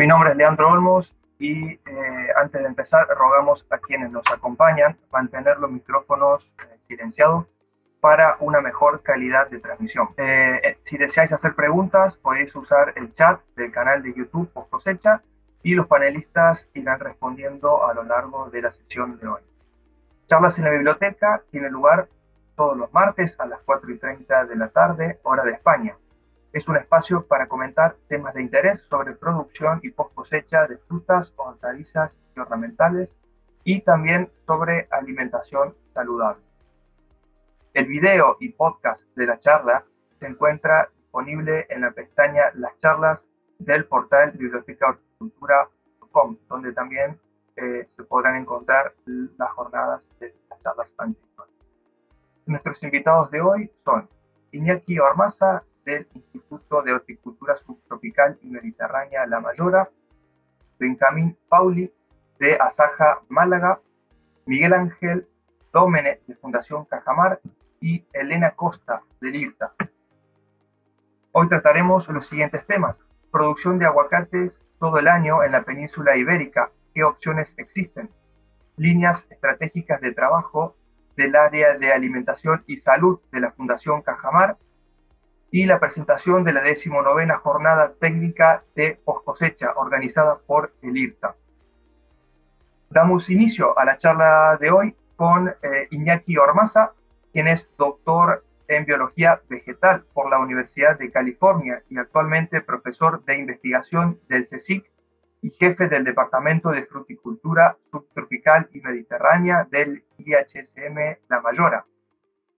Mi nombre es Leandro Olmos y eh, antes de empezar rogamos a quienes nos acompañan mantener los micrófonos eh, silenciados para una mejor calidad de transmisión. Eh, si deseáis hacer preguntas podéis usar el chat del canal de YouTube Post Cosecha y los panelistas irán respondiendo a lo largo de la sesión de hoy. Charlas en la biblioteca tiene lugar todos los martes a las 4 y 30 de la tarde, hora de España. Es un espacio para comentar temas de interés sobre producción y post cosecha de frutas, hortalizas y ornamentales y también sobre alimentación saludable. El video y podcast de la charla se encuentra disponible en la pestaña Las charlas del portal bibliotecahorticultura.com, donde también eh, se podrán encontrar las jornadas de las charlas anteriores. Nuestros invitados de hoy son Iñaki Ormaza, del Instituto de Horticultura Subtropical y Mediterránea La Mayora, Benjamín Pauli, de Asaja Málaga, Miguel Ángel Dómene, de Fundación Cajamar, y Elena Costa, de LIRTA. Hoy trataremos los siguientes temas. Producción de aguacates todo el año en la península ibérica. ¿Qué opciones existen? Líneas estratégicas de trabajo del área de alimentación y salud de la Fundación Cajamar y la presentación de la decimonovena jornada técnica de post cosecha organizada por el IRTA. Damos inicio a la charla de hoy con eh, Iñaki Ormaza, quien es doctor en biología vegetal por la Universidad de California y actualmente profesor de investigación del CSIC y jefe del Departamento de Fruticultura Subtropical y Mediterránea del IHSM La Mayora.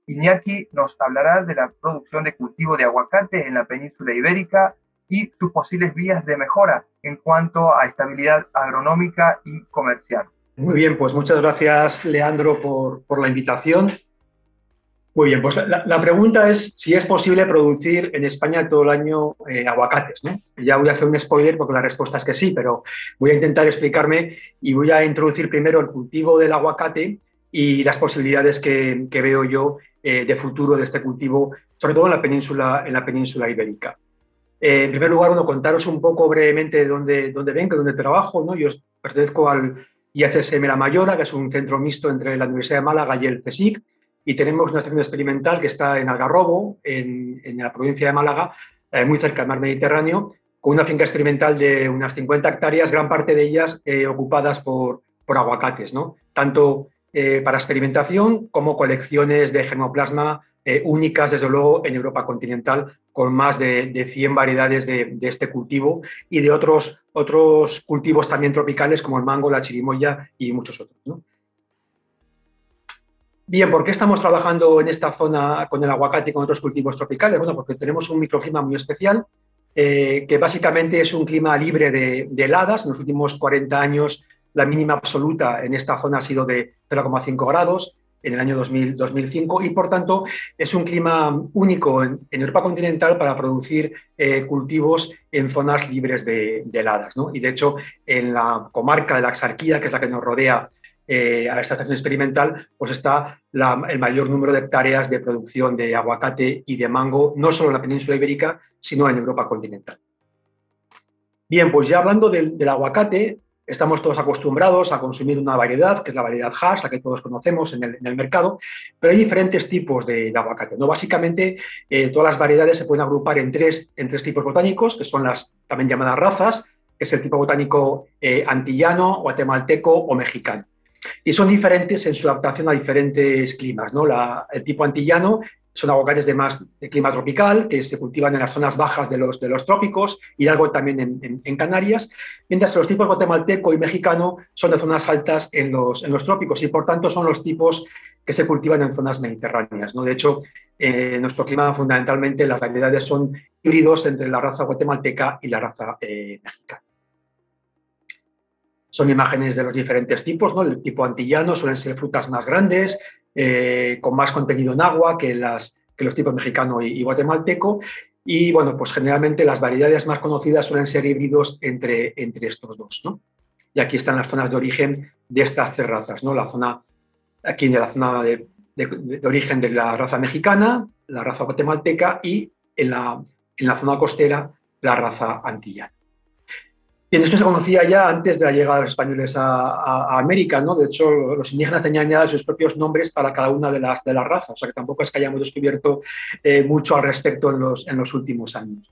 Iñaki nos hablará de la producción de cultivo de aguacate en la península ibérica y sus posibles vías de mejora en cuanto a estabilidad agronómica y comercial. Muy bien, pues muchas gracias Leandro por, por la invitación. Muy bien, pues la, pregunta es si es posible producir en España todo el año eh, aguacates. Ya voy a hacer un spoiler porque la respuesta es que sí, pero voy a intentar explicarme y voy a introducir primero el cultivo del aguacate y las posibilidades que, que veo yo eh, de futuro de este cultivo, sobre todo en la península, en la península ibérica. Eh, en primer lugar, bueno, contaros un poco brevemente de dónde, dónde vengo, dónde trabajo. ¿no? Yo pertenezco al IHSM La Mayora, que es un centro mixto entre la Universidad de Málaga y el CSIC, y tenemos una estación experimental que está en Algarrobo, en, en la provincia de Málaga, eh, muy cerca del mar Mediterráneo, con una finca experimental de unas 50 hectáreas, gran parte de ellas ocupadas por, por aguacates, ¿no? tanto eh, para experimentación como colecciones de germoplasma eh, únicas, desde luego, en Europa continental, con más de, 100 variedades de, este cultivo y de otros, otros cultivos también tropicales como el mango, la chirimoya y muchos otros. Bien, ¿por qué estamos trabajando en esta zona con el aguacate y con otros cultivos tropicales? Bueno, porque tenemos un microclima muy especial, eh, que básicamente es un clima libre de, de, heladas. En los últimos 40 años la mínima absoluta en esta zona ha sido de 0,5 grados en el año 2005 y, por tanto, es un clima único en, Europa continental para producir eh, cultivos en zonas libres de, heladas. Y, de hecho, en la comarca de la Axarquía, que es la que nos rodea eh, a esta estación experimental, pues está el mayor número de hectáreas de producción de aguacate y de mango, no solo en la península ibérica, sino en Europa continental. Bien, pues ya hablando del aguacate, Estamos todos acostumbrados a consumir una variedad, que es la variedad Hass, la que todos conocemos en el, mercado, pero hay diferentes tipos de, aguacate. ¿no? Básicamente, eh, todas las variedades se pueden agrupar en tres, en tres tipos botánicos, que son las también llamadas razas, que es el tipo botánico eh, antillano, guatemalteco o mexicano. Y son diferentes en su adaptación a diferentes climas. ¿no? el tipo antillano son aguacates de más de clima tropical, que se cultivan en las zonas bajas de los, de los trópicos y algo también en, Canarias, mientras que los tipos guatemalteco y mexicano son de zonas altas en los, en los trópicos y por tanto son los tipos que se cultivan en zonas mediterráneas. ¿no? De hecho, en nuestro clima fundamentalmente las variedades son híbridos entre la raza guatemalteca y la raza eh, mexicana. Son imágenes de los diferentes tipos, ¿no? El tipo antillano suelen ser frutas más grandes, eh, con más contenido en agua que, los tipos mexicano y, guatemalteco. Y bueno, pues generalmente las variedades más conocidas suelen ser híbridos entre, estos dos. ¿no? Y aquí están las zonas de origen de estas tres razas. ¿no? La zona, aquí de la zona de, de, origen de la raza mexicana, la raza guatemalteca y en la, en la zona costera la raza antillana. Bien, esto se conocía ya antes de la llegada de los españoles a, América, ¿no? De hecho, los indígenas tenían ya sus propios nombres para cada una de las, de las razas, o sea que tampoco es que hayamos descubierto eh, mucho al respecto en los, en los últimos años.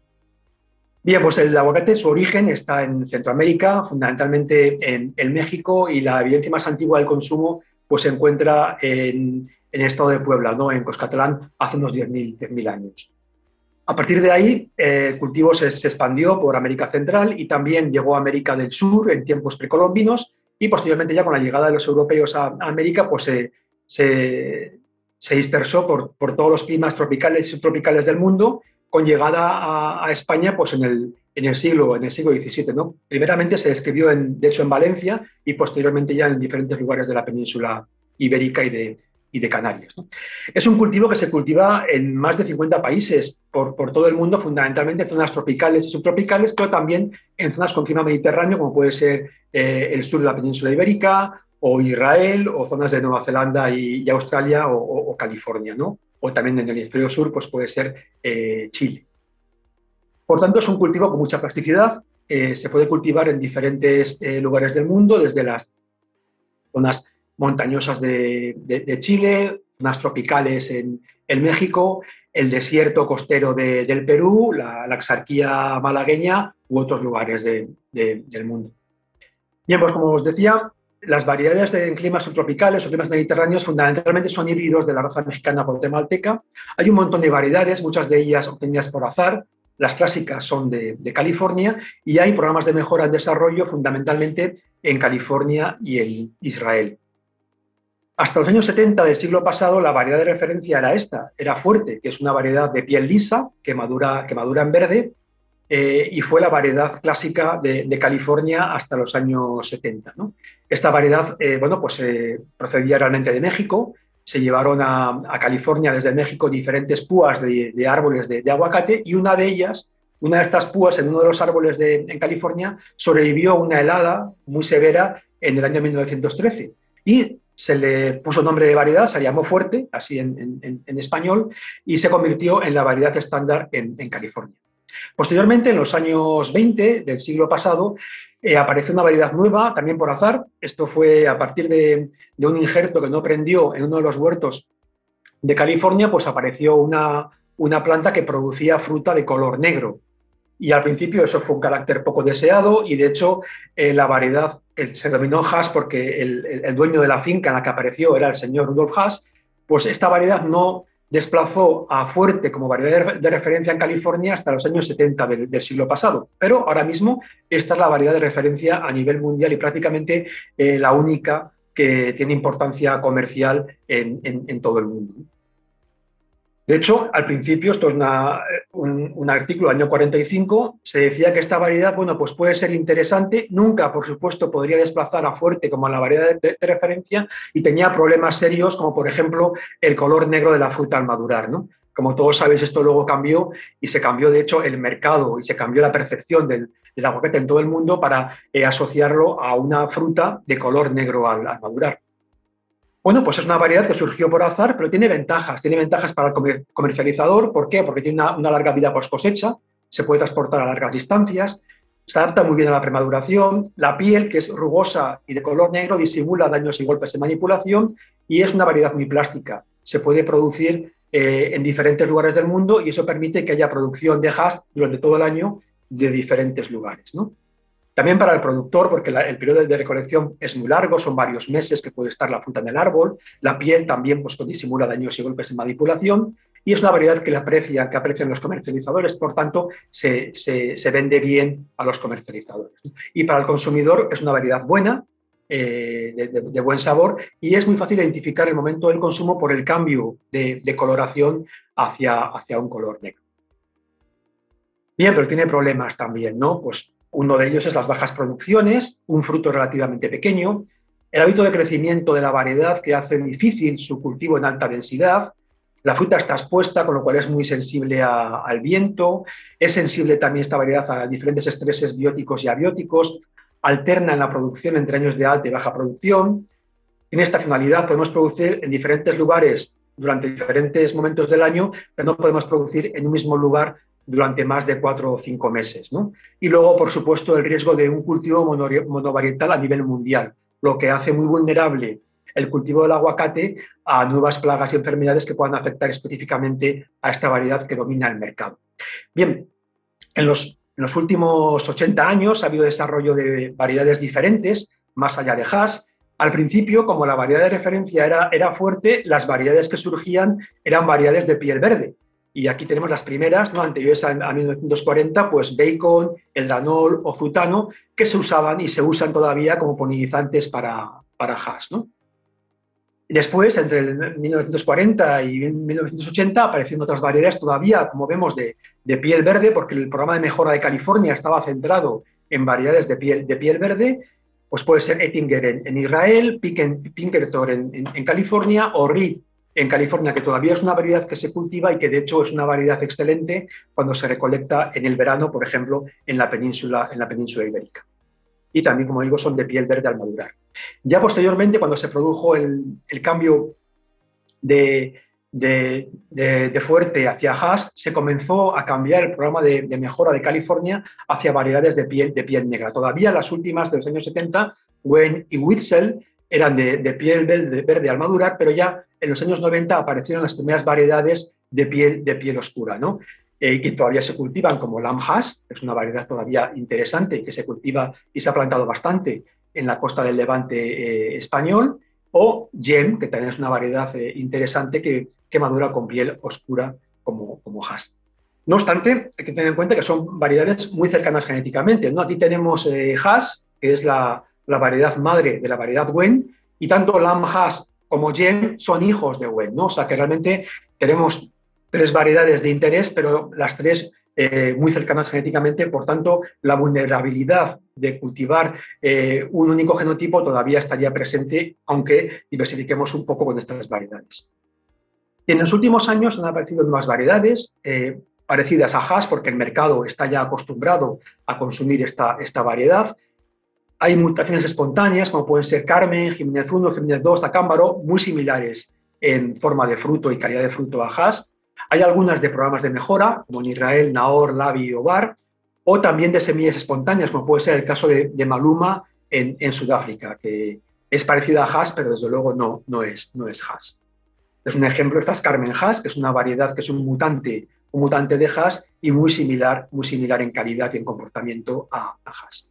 Bien, pues el aguacate, su origen está en Centroamérica, fundamentalmente en, México, y la evidencia más antigua del consumo pues, se encuentra en, el estado de Puebla, ¿no? en Coscatlán, hace unos 10.000 años. A partir de ahí, eh, el cultivo se, expandió por América Central y también llegó a América del Sur en tiempos precolombinos y posteriormente ya con la llegada de los europeos a, América, pues se, dispersó por, todos los climas tropicales y subtropicales del mundo, con llegada a, España pues en el, en el, siglo, en el siglo XVII. ¿no? Primeramente se describió, en, de hecho, en Valencia y posteriormente ya en diferentes lugares de la península ibérica y de, y de Canarias. Es un cultivo que se cultiva en más de 50 países por, todo el mundo, fundamentalmente en zonas tropicales y subtropicales, pero también en zonas con clima mediterráneo, como puede ser eh, el sur de la península ibérica, o Israel, o zonas de Nueva Zelanda y, Australia, o, California, ¿no? o también en el hemisferio sur, pues puede ser eh, Chile. Por tanto, es un cultivo con mucha plasticidad, eh, se puede cultivar en diferentes lugares del mundo, desde las zonas montañosas de, Chile, zonas tropicales en, México, el desierto costero del Perú, la, exarquía malagueña u otros lugares del mundo. Bien, pues como os decía, las variedades en climas subtropicales o climas mediterráneos fundamentalmente son híbridos de la raza mexicana guatemalteca. Hay un montón de variedades, muchas de ellas obtenidas por azar. Las clásicas son de, de, California y hay programas de mejora en desarrollo fundamentalmente en California y en Israel. Hasta los años 70 del siglo pasado la variedad de referencia era esta, era fuerte, que es una variedad de piel lisa que madura, que madura en verde, eh, y fue la variedad clásica de, California hasta los años 70. Esta variedad eh, bueno, pues, eh, procedía realmente de México, se llevaron a, California desde México diferentes púas de, árboles de, aguacate y una de ellas, una de estas púas en uno de los árboles de, en California, sobrevivió a una helada muy severa en el año 1913. Y se le puso nombre de variedad, se llamó fuerte, así en, español, y se convirtió en la variedad estándar en, California. Posteriormente, en los años 20 del siglo pasado, eh, apareció una variedad nueva, también por azar. Esto fue a partir de, un injerto que no prendió en uno de los huertos de California, pues apareció una, una planta que producía fruta de color negro. Y al principio eso fue un carácter poco deseado y de hecho eh, la variedad se denominó Haas porque el, dueño de la finca en la que apareció era el señor Rudolf Haas, pues esta variedad no desplazó a Fuerte como variedad de, referencia en California hasta los años 70 del, siglo pasado. Pero ahora mismo esta es la variedad de referencia a nivel mundial y prácticamente eh, la única que tiene importancia comercial en todo el mundo. De hecho, al principio, esto es un, artículo del año 45, se decía que esta variedad, bueno, pues puede ser interesante, nunca, por supuesto, podría desplazar a fuerte como la variedad de, referencia y tenía problemas serios como, por ejemplo, el color negro de la fruta al madurar, ¿no? Como todos sabéis, esto luego cambió y se cambió, de hecho, el mercado y se cambió la percepción del, aguacate en todo el mundo para eh, asociarlo a una fruta de color negro al madurar. Bueno, pues es una variedad que surgió por azar, pero tiene ventajas. Tiene ventajas para el comercializador. ¿Por qué? Porque tiene una, larga vida post cosecha, se puede transportar a largas distancias, se adapta muy bien a la premaduración, la piel, que es rugosa y de color negro, disimula daños y golpes de manipulación y es una variedad muy plástica. Se puede producir eh, en diferentes lugares del mundo y eso permite que haya producción de hash durante todo el año de diferentes lugares. ¿no? También para el productor, porque el periodo de recolección es muy largo, son varios meses que puede estar la fruta en el árbol. La piel también pues, disimula daños y golpes de manipulación. Y es una variedad que, le aprecia, que aprecian los comercializadores, por tanto, se, vende bien a los comercializadores. Y para el consumidor es una variedad buena, eh, de, buen sabor, y es muy fácil identificar el momento del consumo por el cambio de, coloración hacia, hacia un color negro. Bien, pero tiene problemas también, ¿no? Pues uno de ellos es las bajas producciones, un fruto relativamente pequeño, el hábito de crecimiento de la variedad que hace difícil su cultivo en alta densidad, la fruta está expuesta, con lo cual es muy sensible al viento, es sensible también esta variedad a diferentes estreses bióticos y abióticos, alterna en la producción entre años de alta y baja producción, tiene estacionalidad, podemos producir en diferentes lugares durante diferentes momentos del año, pero no podemos producir en un mismo lugar durante más de cuatro o cinco meses. Y luego, por supuesto, el riesgo de un cultivo monovarietal a nivel mundial, lo que hace muy vulnerable el cultivo del aguacate a nuevas plagas y enfermedades que puedan afectar específicamente a esta variedad que domina el mercado. Bien, en los, últimos 80 años ha habido desarrollo de variedades diferentes, más allá de Haas. Al principio, como la variedad de referencia era, era fuerte, las variedades que surgían eran variedades de piel verde. Y aquí tenemos las primeras, ¿no? anteriores a, 1940, pues bacon, el danol o frutano, que se usaban y se usan todavía como polinizantes para, para Haas. ¿no? Después, entre 1940 y 1980, aparecieron otras variedades todavía, como vemos, de, piel verde, porque el programa de mejora de California estaba centrado en variedades de piel, de piel verde, pues puede ser Ettinger en, Israel, Pinkerton en, California o Reed en California, que todavía es una variedad que se cultiva y que de hecho es una variedad excelente cuando se recolecta en el verano, por ejemplo, en la península, en la península ibérica. Y también, como digo, son de piel verde al madurar. Ya posteriormente, cuando se produjo el, cambio de, fuerte hacia Haas, se comenzó a cambiar el programa de, mejora de California hacia variedades de piel, de piel negra. Todavía las últimas de los años 70, Wen y Witzel, eran de, piel verde, verde, al madurar, pero ya en los años 90 aparecieron las primeras variedades de piel, de piel oscura, ¿no? Eh, que todavía se cultivan como Lam Haas, que es una variedad todavía interesante que se cultiva y se ha plantado bastante en la costa del Levante eh, español, o Gem, que también es una variedad eh, interesante que, madura con piel oscura como, como Haas. No obstante, hay que tener en cuenta que son variedades muy cercanas genéticamente. ¿no? Aquí tenemos eh, Haas, que es la, variedad madre de la variedad Wen, y tanto Lam Haas como Gem son hijos de Wen. ¿no? O sea que realmente tenemos tres variedades de interés, pero las tres eh, muy cercanas genéticamente, por tanto, la vulnerabilidad de cultivar eh, un único genotipo todavía estaría presente, aunque diversifiquemos un poco con estas variedades. En los últimos años han aparecido nuevas variedades eh, parecidas a Haas, porque el mercado está ya acostumbrado a consumir esta, esta variedad. Hay mutaciones espontáneas, como pueden ser Carmen, Jiménez 1, Jiménez 2, Tacámbaro, muy similares en forma de fruto y calidad de fruto a Haas. Hay algunas de programas de mejora, como en Israel, Nahor, Lavi o Bar, o también de semillas espontáneas, como puede ser el caso de, Maluma en, Sudáfrica, que es parecida a Haas, pero desde luego no, no, es, no es Haas. Es un ejemplo, esta es Carmen Haas, que es una variedad que es un mutante, un mutante de Haas y muy similar, muy similar en calidad y en comportamiento a, Haas.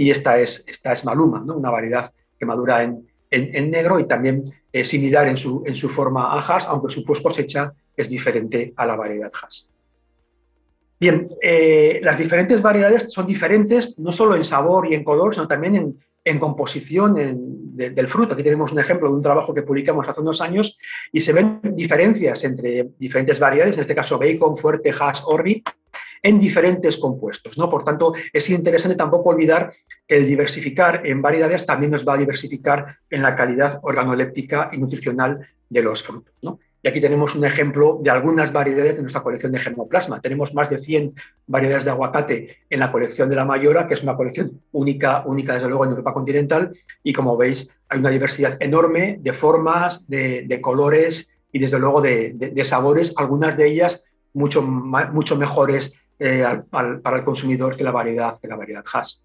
Y esta es, esta es Maluma, ¿no? una variedad que madura en, en, negro y también similar en su, en su forma a Haas, aunque su post cosecha es diferente a la variedad Haas. Bien, eh, las diferentes variedades son diferentes no solo en sabor y en color, sino también en, composición del fruto. Aquí tenemos un ejemplo de un trabajo que publicamos hace unos años y se ven diferencias entre diferentes variedades, en este caso bacon, fuerte, hash, orbit, en diferentes compuestos. ¿no? Por tanto, es interesante tampoco olvidar que el diversificar en variedades también nos va a diversificar en la calidad organoléptica y nutricional de los frutos. ¿no? Y aquí tenemos un ejemplo de algunas variedades de nuestra colección de germoplasma. Tenemos más de 100 variedades de aguacate en la colección de la Mayora, que es una colección única, única desde luego en Europa continental. Y como veis, hay una diversidad enorme de formas, de, colores y desde luego de, sabores, algunas de ellas mucho, mucho mejores eh, para el consumidor que la variedad, que la variedad Haas.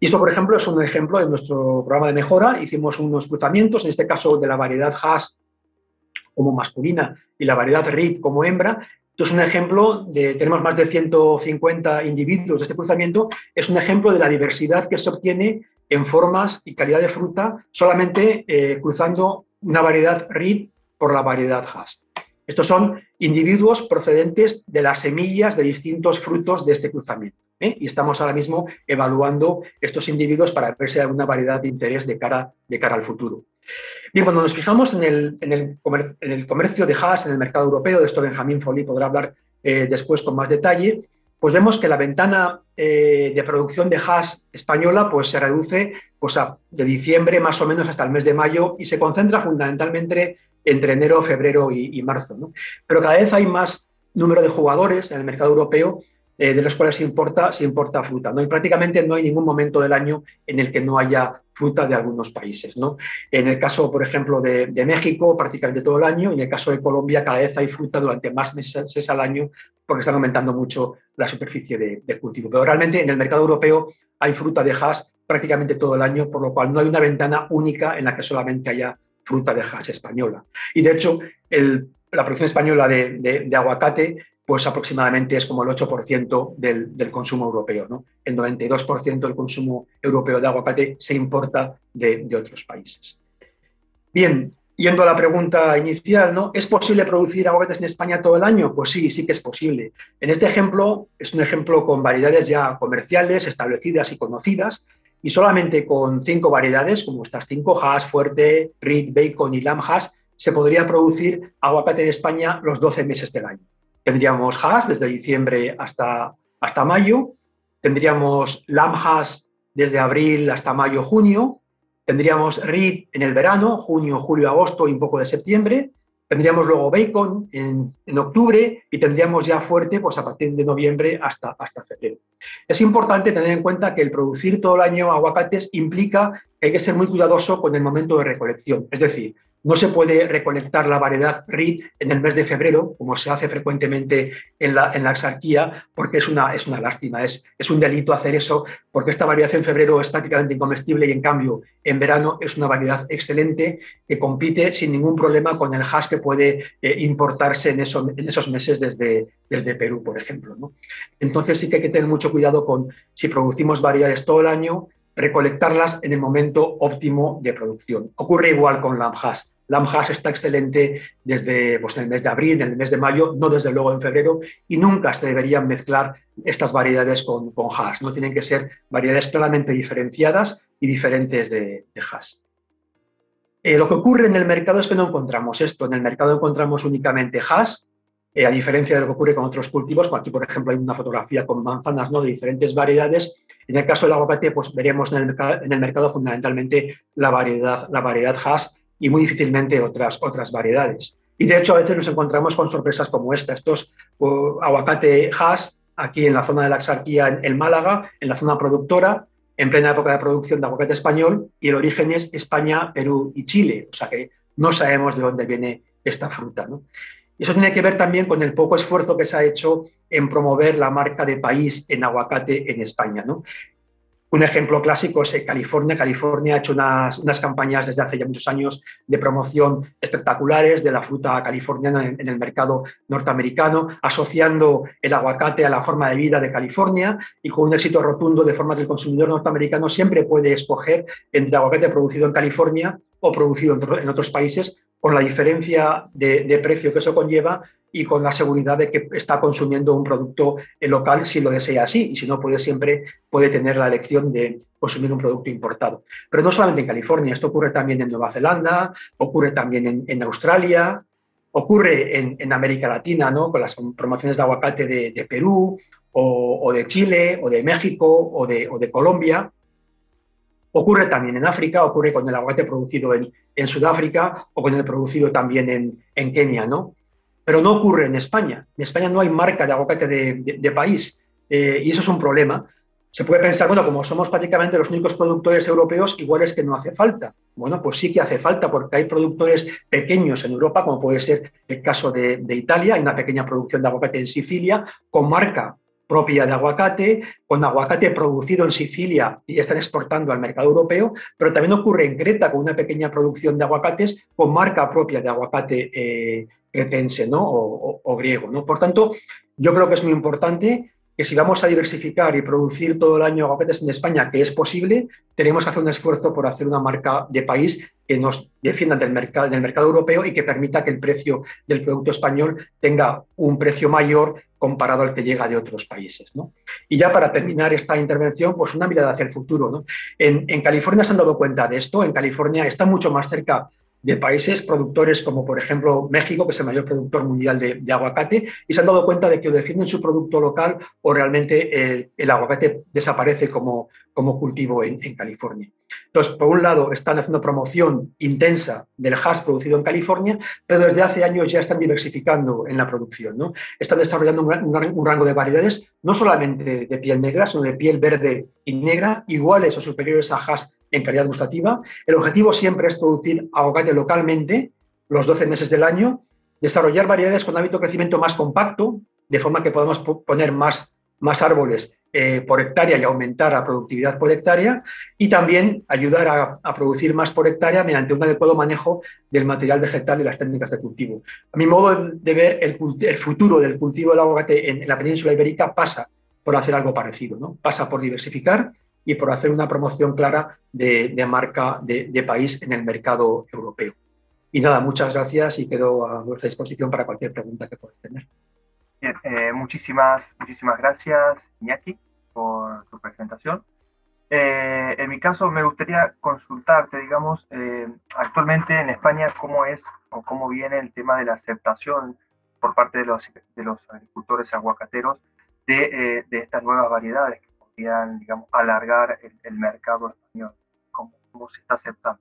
Y esto, por ejemplo, es un ejemplo de nuestro programa de mejora. Hicimos unos cruzamientos, en este caso de la variedad Haas como masculina y la variedad RIP como hembra. Esto es un ejemplo de, tenemos más de 150 individuos de este cruzamiento, es un ejemplo de la diversidad que se obtiene en formas y calidad de fruta solamente eh, cruzando una variedad RIP por la variedad Haas. Estos son individuos procedentes de las semillas de distintos frutos de este cruzamiento. ¿eh? Y estamos ahora mismo evaluando estos individuos para ver si hay alguna variedad de interés de cara, de cara al futuro. Bien, cuando nos fijamos en el, en el, comercio de Haas en el mercado europeo, de esto Benjamín Folí podrá hablar eh, después con más detalle, pues vemos que la ventana eh, de producción de Haas española pues, se reduce pues, de diciembre más o menos hasta el mes de mayo y se concentra fundamentalmente entre enero, febrero y, marzo. Pero cada vez hay más número de jugadores en el mercado europeo eh, de los cuales se importa, se importa fruta. ¿no? Y prácticamente no hay ningún momento del año en el que no haya fruta de algunos países. ¿no? En el caso, por ejemplo, de, México, prácticamente todo el año, y en el caso de Colombia, cada vez hay fruta durante más meses al año porque están aumentando mucho la superficie de, cultivo. Pero realmente en el mercado europeo hay fruta de hash prácticamente todo el año, por lo cual no hay una ventana única en la que solamente haya fruta de hash española. Y de hecho, la producción española de, aguacate pues aproximadamente es como el 8% del, consumo europeo. ¿no? El 92% del consumo europeo de aguacate se importa de, otros países. Bien, yendo a la pregunta inicial, ¿no? ¿Es posible producir aguacates en España todo el año? Pues sí, sí que es posible. En este ejemplo, es un ejemplo con variedades ya comerciales, establecidas y conocidas, y solamente con cinco variedades, como estas cinco, Haas, Fuerte, Reed, Bacon y Lamb Haas, se podría producir aguacate en España los 12 meses del año. Tendríamos Haas desde diciembre hasta, hasta mayo, tendríamos Lamb Haas desde abril hasta mayo, junio, tendríamos Reed en el verano, junio, julio, agosto y un poco de septiembre, tendríamos luego Bacon en, en, octubre y tendríamos ya fuerte pues, a partir de noviembre hasta, hasta febrero. Es importante tener en cuenta que el producir todo el año aguacates implica que hay que ser muy cuidadoso con el momento de recolección. Es decir, no se puede recolectar la variedad RID en el mes de febrero, como se hace frecuentemente en la, en la exarquía, porque es una, es una lástima, es, es un delito hacer eso, porque esta variedad en febrero es prácticamente incomestible y en cambio en verano es una variedad excelente que compite sin ningún problema con el hash que puede eh, importarse en, en, esos meses desde, desde Perú, por ejemplo. Entonces sí que hay que tener mucho cuidado con si producimos variedades todo el año, recolectarlas en el momento óptimo de producción. Ocurre igual con Lamjas. Lamjas está excelente desde pues, el mes de abril, en el mes de mayo, no desde luego en febrero, y nunca se deberían mezclar estas variedades con, con hash. No tienen que ser variedades claramente diferenciadas y diferentes de, de. Eh, lo que ocurre en el mercado es que no encontramos esto. En el mercado encontramos únicamente hash, eh, a diferencia de lo que ocurre con otros cultivos, aquí, por ejemplo, hay una fotografía con manzanas ¿no? de diferentes variedades. En el caso del aguacate, pues veremos en el, en mercado fundamentalmente la variedad, la hash y muy difícilmente otras, otras variedades. Y de hecho, a veces nos encontramos con sorpresas como esta. Estos aguacate hash aquí en la zona de la Axarquía, en, Málaga, en la zona productora, en plena época de producción de aguacate español, y el origen es España, Perú y Chile. O sea que no sabemos de dónde viene esta fruta. ¿no? Y eso tiene que ver también con el poco esfuerzo que se ha hecho en promover la marca de país en aguacate en España. ¿no? Un ejemplo clásico es California. California ha hecho unas, unas, campañas desde hace ya muchos años de promoción espectaculares de la fruta californiana en, el mercado norteamericano, asociando el aguacate a la forma de vida de California y con un éxito rotundo de forma que el consumidor norteamericano siempre puede escoger entre aguacate producido en California o producido en otros países con la diferencia de, precio que eso conlleva y con la seguridad de que está consumiendo un producto local si lo desea así y si no puede siempre puede tener la elección de consumir un producto importado. Pero no solamente en California, esto ocurre también en Nueva Zelanda, ocurre también en, Australia, ocurre en, América Latina, ¿no? con las promociones de aguacate de, Perú o, de Chile o de México o de, Colombia. Ocurre también en África, ocurre con el aguacate producido en, Sudáfrica o con el producido también en, Kenia, ¿no? Pero no ocurre en España. En España no hay marca de aguacate de, país eh, y eso es un problema. Se puede pensar, bueno, como somos prácticamente los únicos productores europeos, igual es que no hace falta. Bueno, pues sí que hace falta porque hay productores pequeños en Europa, como puede ser el caso de, de Italia, hay una pequeña producción de aguacate en Sicilia con marca propia de aguacate, con aguacate producido en Sicilia y están exportando al mercado europeo, pero también ocurre en Creta con una pequeña producción de aguacates con marca propia de aguacate eh, cretense ¿no? o, griego. ¿no? Por tanto, yo creo que es muy importante que si vamos a diversificar y producir todo el año aguacates en España, que es posible, tenemos que hacer un esfuerzo por hacer una marca de país que nos defienda del mercado, del mercado europeo y que permita que el precio del producto español tenga un precio mayor comparado al que llega de otros países. Y ya para terminar esta intervención, pues una mirada hacia el futuro. En, en, California se han dado cuenta de esto, en California está mucho más cerca de países productores como por ejemplo México, que es el mayor productor mundial de, aguacate, y se han dado cuenta de que o defienden su producto local o realmente el, aguacate desaparece como, como cultivo en, California. Entonces, por un lado, están haciendo promoción intensa del hash producido en California, pero desde hace años ya están diversificando en la producción. ¿no? Están desarrollando un, rango de variedades, no solamente de piel negra, sino de piel verde y negra, iguales o superiores a hash en calidad gustativa. El objetivo siempre es producir aguacate localmente los 12 meses del año, desarrollar variedades con hábito de crecimiento más compacto, de forma que podamos poner más, más árboles eh, por hectárea y aumentar la productividad por hectárea y también ayudar a, producir más por hectárea mediante un adecuado manejo del material vegetal y las técnicas de cultivo. A mi modo de ver, el, futuro del cultivo del aguacate en, la península ibérica pasa por hacer algo parecido, ¿no? pasa por diversificar y por hacer una promoción clara de, marca de, de país en el mercado europeo. Y nada, muchas gracias y quedo a vuestra disposición para cualquier pregunta que podáis tener. Bien, eh, muchísimas, muchísimas gracias, Iñaki, por tu presentación. Eh, en mi caso, me gustaría consultarte, digamos, eh, actualmente en España, cómo es o cómo viene el tema de la aceptación por parte de los, agricultores aguacateros de, estas nuevas variedades que podrían, digamos, alargar el, mercado español. ¿Cómo, ¿Cómo se está aceptando?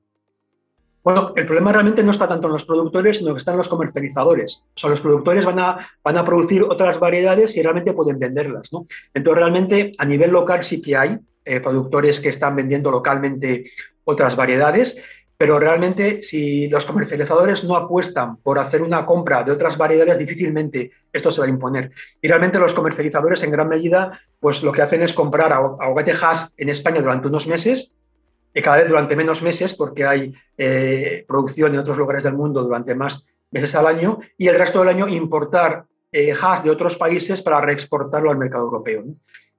Bueno, el problema realmente no está tanto en los productores, sino que están los comercializadores. O sea, los productores van a, van a producir otras variedades y realmente pueden venderlas. ¿no? Entonces, realmente a nivel local sí que hay eh, productores que están vendiendo localmente otras variedades, pero realmente si los comercializadores no apuestan por hacer una compra de otras variedades, difícilmente esto se va a imponer. Y realmente los comercializadores en gran medida, pues lo que hacen es comprar aguacate Hass en España durante unos meses cada vez durante menos meses, porque hay eh, producción en otros lugares del mundo durante más meses al año, y el resto del año importar eh, hash de otros países para reexportarlo al mercado europeo.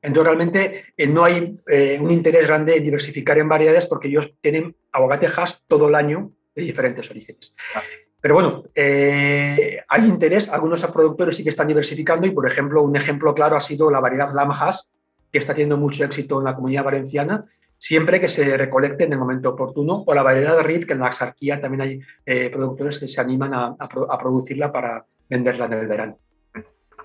Entonces, realmente eh, no hay eh, un interés grande en diversificar en variedades porque ellos tienen aguacate hash todo el año de diferentes orígenes. Pero bueno, hay interés, algunos productores sí que están diversificando y, por ejemplo, un ejemplo claro ha sido la variedad Lam Hash, que está teniendo mucho éxito en la comunidad valenciana siempre que se recolecte en el momento oportuno, o la variedad de RID, que en la axarquía también hay eh, productores que se animan a, producirla para venderla en el verano.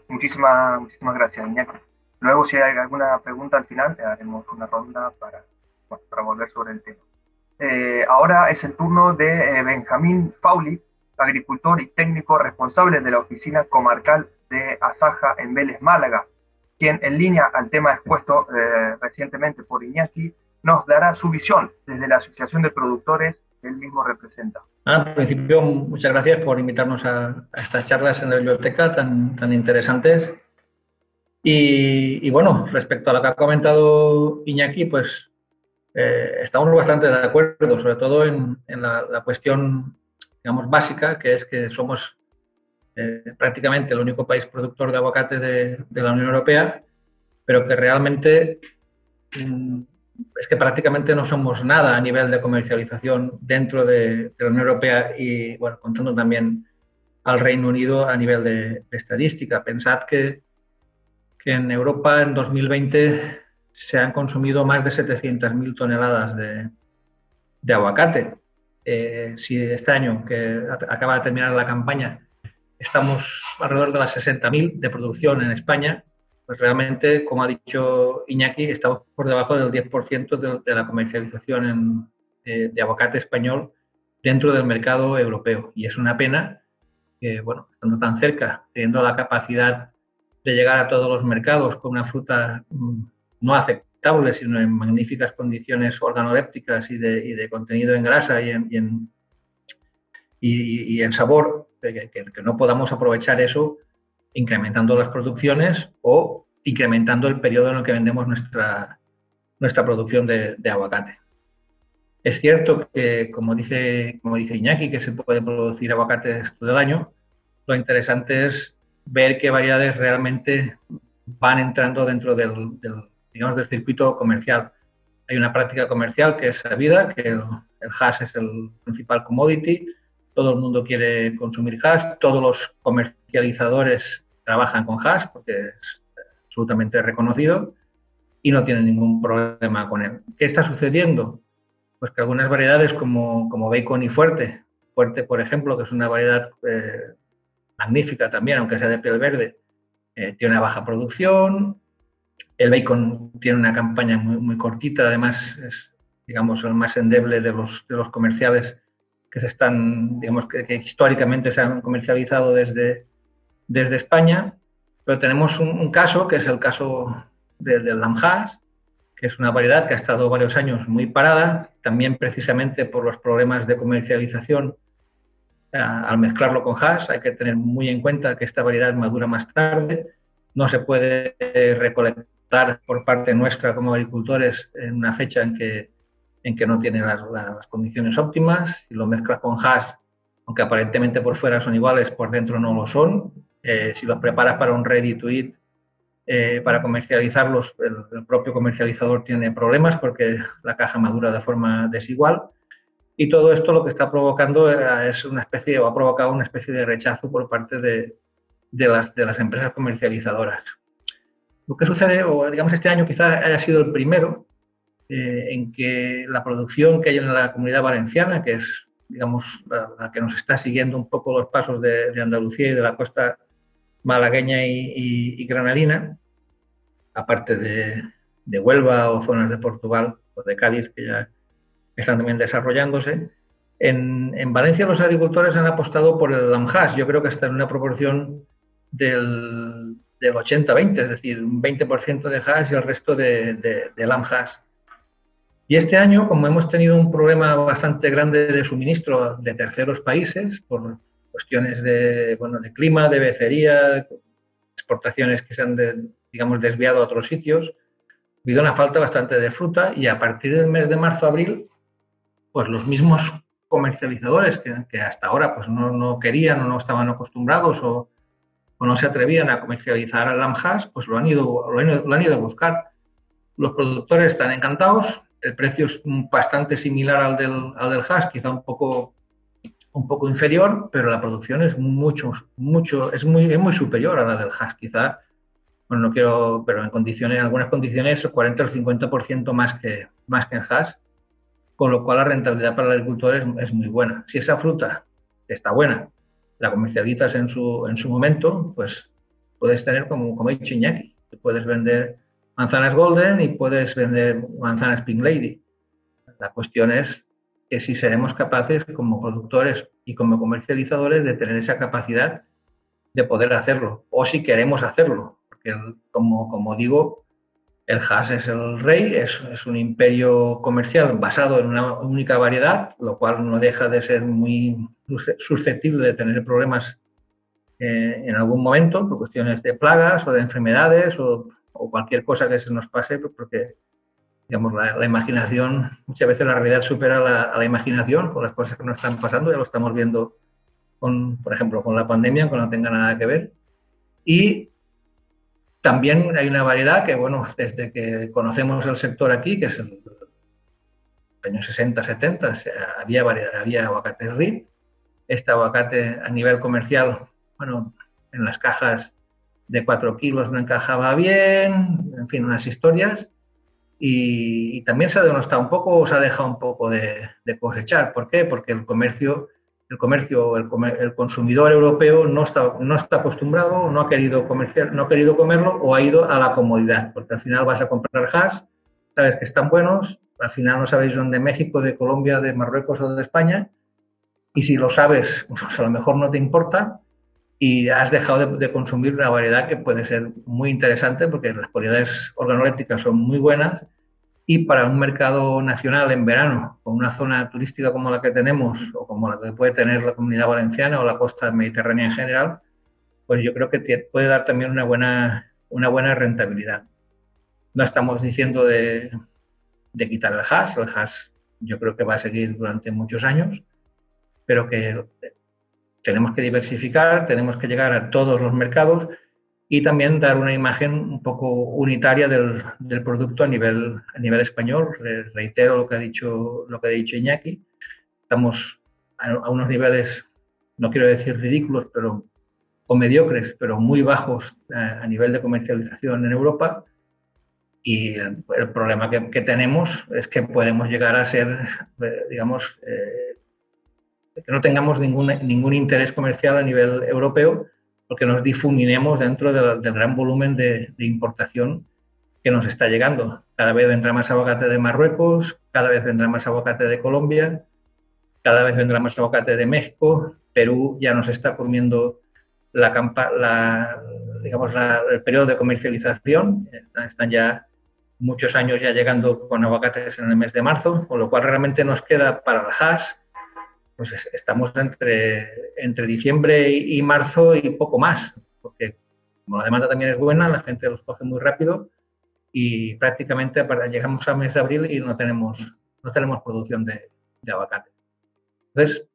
Muchísimas, muchísimas gracias, Iñaki. Luego, si hay alguna pregunta al final, haremos una ronda para, para volver sobre el tema. Eh, ahora es el turno de eh, Benjamín Fauli, agricultor y técnico responsable de la oficina comarcal de Asaja en Vélez, Málaga, quien en línea al tema expuesto recientemente por Iñaki, nos dará su visión desde la Asociación de Productores que él mismo representa. Ah, en principio, muchas gracias por invitarnos a, estas charlas en la biblioteca tan, tan interesantes. Y, bueno, respecto a lo que ha comentado Iñaki, pues eh, estamos bastante de acuerdo, sobre todo en, la, cuestión, digamos, básica, que es que somos eh, prácticamente el único país productor de aguacate de, de la Unión Europea, pero que realmente mm, es que prácticamente no somos nada a nivel de comercialización dentro de, la Unión Europea y, bueno, contando también al Reino Unido a nivel de, estadística. Pensad que, que, en Europa en 2020 se han consumido más de 700.000 toneladas de, de aguacate. Eh, si este año, que acaba de terminar la campaña, estamos alrededor de las 60.000 de producción en España, pues realmente, como ha dicho Iñaki, estamos por debajo del 10% de, la comercialización de, aguacate español dentro del mercado europeo. Y es una pena que, bueno, estando tan cerca, teniendo la capacidad de llegar a todos los mercados con una fruta mm, no aceptable, sino en magníficas condiciones organolépticas y de, contenido en grasa y en, y en, sabor, que no podamos aprovechar eso incrementando las producciones o incrementando el periodo en el que vendemos nuestra, nuestra producción de, aguacate. Es cierto que, como dice, como dice Iñaki, que se puede producir aguacate todo el año, lo interesante es ver qué variedades realmente van entrando dentro del, digamos, del circuito comercial. Hay una práctica comercial que es sabida, que el hash es el principal commodity, todo el mundo quiere consumir hash, todos los comercializadores trabajan con hash porque es absolutamente reconocido y no tienen ningún problema con él. ¿Qué está sucediendo? Pues que algunas variedades como, como bacon y fuerte, fuerte por ejemplo, que es una variedad eh, magnífica también, aunque sea de piel verde, eh, tiene una baja producción, El bacon tiene una campaña muy, cortita, además es, digamos, el más endeble de los, de los comerciales que se están, digamos, que, históricamente se han comercializado desde, desde España. Pero tenemos un, caso, que es el caso del, del Lamjas, que es una variedad que ha estado varios años muy parada, también precisamente por los problemas de comercialización eh, al mezclarlo con hash. Hay que tener muy en cuenta que esta variedad madura más tarde, no se puede recolectar por parte nuestra como agricultores en una fecha en que, en que no tiene las, condiciones óptimas. Si lo mezclas con hash, aunque aparentemente por fuera son iguales, por dentro no lo son. Eh, si los preparas para un ready to eat, eh, para comercializarlos, el, propio comercializador tiene problemas porque la caja madura de forma desigual. Y todo esto lo que está provocando eh, es una especie, o ha provocado una especie de rechazo por parte de, de, las, de las empresas comercializadoras. Lo que sucede, o digamos este año quizás haya sido el primero, eh, en que la producción que hay en la comunidad valenciana, que es digamos la, que nos está siguiendo un poco los pasos de, de Andalucía y de la costa malagueña y, granadina, aparte de, Huelva o zonas de Portugal o de Cádiz que ya están también desarrollándose. En, Valencia los agricultores han apostado por el AMHAS, yo creo que hasta en una proporción del, 80-20, es decir, un 20% de hash y el resto de, de. Y este año, como hemos tenido un problema bastante grande de suministro de terceros países, por, cuestiones de, bueno, de clima, de becería, exportaciones que se han, digamos, desviado a otros sitios. Ha habido una falta bastante de fruta y a partir del mes de marzo-abril, pues los mismos comercializadores que, hasta ahora pues no, no, querían o no estaban acostumbrados o, o, no se atrevían a comercializar al lamjas, pues lo han, ido, lo, han ido, lo han ido a buscar. Los productores están encantados, el precio es bastante similar al del, al del hash, quizá un poco un poco inferior, pero la producción es mucho, mucho, es muy, muy superior a la del hash, quizá, bueno, no quiero, pero en condiciones, en algunas condiciones, el 40 o el 50% más que, más que en hash, con lo cual la rentabilidad para el agricultor es, muy buena. Si esa fruta está buena, la comercializas en su, en su momento, pues puedes tener, como, como he dicho Iñaki, puedes vender manzanas golden y puedes vender manzanas pink lady. La cuestión es que si seremos capaces como productores y como comercializadores de tener esa capacidad de poder hacerlo, o si queremos hacerlo, porque como, como digo, el hash es el rey, es, es, un imperio comercial basado en una única variedad, lo cual no deja de ser muy susceptible de tener problemas eh, en algún momento por cuestiones de plagas o de enfermedades o, o cualquier cosa que se nos pase, porque digamos, la, imaginación, muchas veces la realidad supera la, a la imaginación con las cosas que nos están pasando, ya lo estamos viendo, con, por ejemplo, con la pandemia, aunque no tenga nada que ver. Y también hay una variedad que, bueno, desde que conocemos el sector aquí, que es el años 60, 70, había, variedad, había aguacate RIP. Este aguacate a nivel comercial, bueno, en las cajas de 4 kilos no encajaba bien, en fin, unas historias y, también se ha denostado un poco o se ha dejado un poco de, cosechar. ¿Por qué? Porque el comercio, el, comercio el, el, consumidor europeo no está, no está acostumbrado, no ha, querido comerciar, no ha querido comerlo o ha ido a la comodidad, porque al final vas a comprar hash, sabes que están buenos, al final no sabéis dónde México, de Colombia, de Marruecos o de España, y si lo sabes, pues a lo mejor no te importa, y has dejado de, consumir una variedad que puede ser muy interesante porque las cualidades organolépticas son muy buenas y para un mercado nacional en verano, con una zona turística como la que tenemos o como la que puede tener la comunidad valenciana o la costa mediterránea en general, pues yo creo que puede dar también una buena, una buena rentabilidad. No estamos diciendo de, de quitar el hash, el hash yo creo que va a seguir durante muchos años, pero que tenemos que diversificar, tenemos que llegar a todos los mercados y también dar una imagen un poco unitaria del, del producto a nivel, a nivel español. Reitero lo que, ha dicho, lo que ha dicho Iñaki. Estamos a, unos niveles, no quiero decir ridículos, pero o mediocres, pero muy bajos a, nivel de comercialización en Europa. Y el, problema que, que, tenemos es que podemos llegar a ser, digamos, eh, que no tengamos ningún, ningún interés comercial a nivel europeo, porque nos difuminemos dentro del gran volumen de, importación que nos está llegando. Cada vez vendrá más aguacate de Marruecos, cada vez vendrá más aguacate de Colombia, cada vez vendrá más aguacate de México. Perú ya nos está comiendo la, la digamos, el periodo de comercialización. Están ya muchos años ya llegando con aguacates en el mes de marzo, con lo cual realmente nos queda para el hash, pues estamos entre, entre diciembre y, marzo y poco más, porque como la demanda también es buena, la gente los coge muy rápido y prácticamente para, llegamos al mes de abril y no tenemos, no tenemos producción de, de aguacate. Entonces,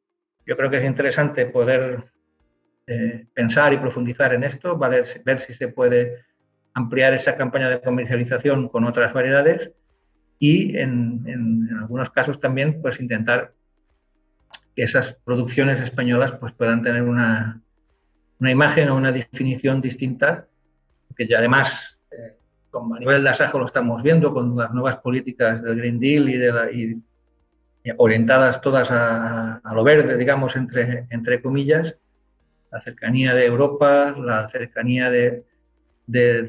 yo creo que es interesante poder eh, pensar y profundizar en esto, ver si se puede ampliar esa campaña de comercialización con otras variedades y en, algunos casos también pues intentar que esas producciones españolas pues puedan tener una, una imagen o una definición distinta, que además eh, a nivel de asajo lo estamos viendo con las nuevas políticas del Green Deal y, de la, y, orientadas todas a, lo verde, digamos, entre, entre comillas, la cercanía de Europa, la cercanía de, de,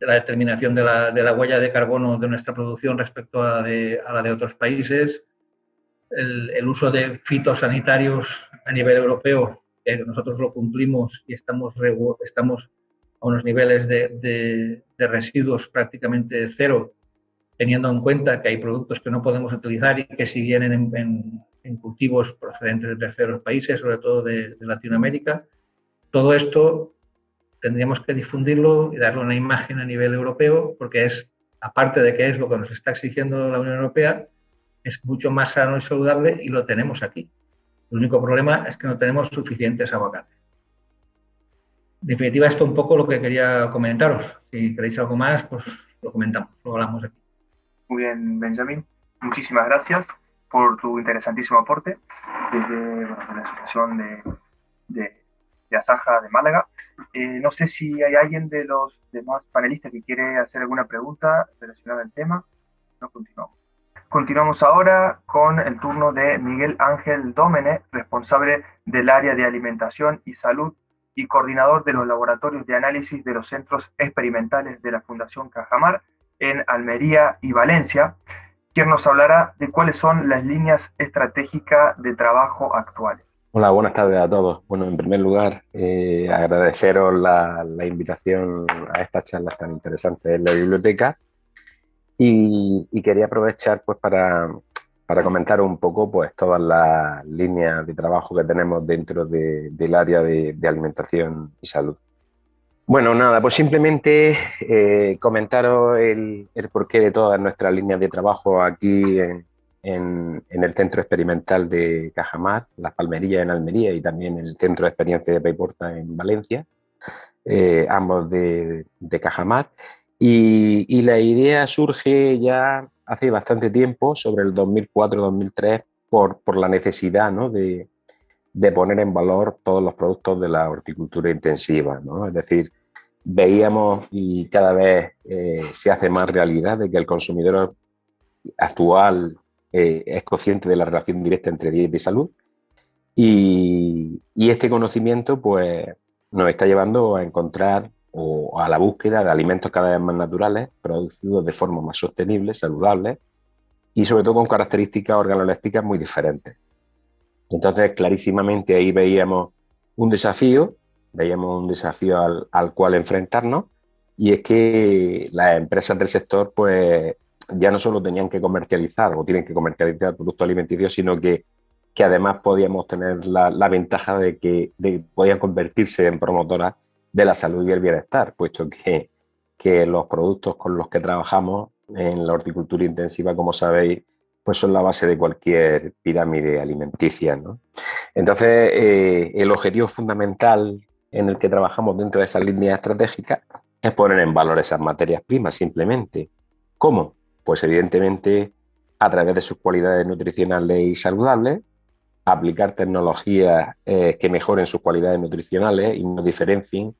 la determinación de la, huella de carbono de nuestra producción respecto a la de, a la de otros países, el, uso de fitosanitarios a nivel europeo, que nosotros lo cumplimos y estamos, estamos a unos niveles de, residuos prácticamente cero, teniendo en cuenta que hay productos que no podemos utilizar y que si vienen en, cultivos procedentes de terceros países, sobre todo de, Latinoamérica. Todo esto tendríamos que difundirlo y darle una imagen a nivel europeo, porque es, aparte de que es lo que nos está exigiendo la Unión Europea, es mucho más sano y saludable y lo tenemos aquí. El único problema es que no tenemos suficientes aguacates. En definitiva, esto es un poco lo que quería comentaros. Si queréis algo más, pues lo comentamos, lo hablamos aquí. Muy bien, Benjamín. Muchísimas gracias por tu interesantísimo aporte desde la Asociación de, de de Asaja de Málaga. Eh, no sé si hay alguien de los demás panelistas que quiere hacer alguna pregunta relacionada al tema. No continuamos. Continuamos ahora con el turno de Miguel Ángel Dómene, responsable del área de alimentación y salud y coordinador de los laboratorios de análisis de los centros experimentales de la Fundación Cajamar en Almería y Valencia, quien nos hablará de cuáles son las líneas estratégicas de trabajo actuales. Hola, buenas tardes a todos. Bueno, en primer lugar, eh, agradeceros la, invitación a esta charla tan interesante en la biblioteca y, quería aprovechar pues para, comentar un poco pues todas las líneas de trabajo que tenemos dentro del área de, alimentación y salud. Bueno, nada, pues simplemente eh, comentaros el, porqué de todas nuestras líneas de trabajo aquí en, en, el Centro Experimental de Cajamar, Las Palmerillas en Almería y también el Centro de Experiencia de Paiporta en Valencia, eh, ambos de, Cajamar. Y, la idea surge ya hace bastante tiempo, sobre el 2004-2003, por, por, la necesidad de, poner en valor todos los productos de la horticultura intensiva. Es decir, veíamos y cada vez eh, se hace más realidad de que el consumidor actual eh, es consciente de la relación directa entre dieta y salud. Y, este conocimiento pues, nos está llevando a encontrar o a la búsqueda de alimentos cada vez más naturales, producidos de forma más sostenible, saludable y sobre todo con características organolépticas muy diferentes. Entonces, clarísimamente ahí veíamos un desafío, veíamos un desafío al, al cual enfrentarnos y es que las empresas del sector pues ya no solo tenían que comercializar o tienen que comercializar productos alimenticios, sino que, que además podíamos tener la, la ventaja de que podían convertirse en promotoras de la salud y el bienestar, puesto que, que los productos con los que trabajamos en la horticultura intensiva, como sabéis, pues son la base de cualquier pirámide alimenticia. ¿no? Entonces, eh, el objetivo fundamental en el que trabajamos dentro de esa línea estratégica es poner en valor esas materias primas simplemente. ¿Cómo? Pues evidentemente a través de sus cualidades nutricionales y saludables, aplicar tecnologías eh, que mejoren sus cualidades nutricionales y nos diferencien,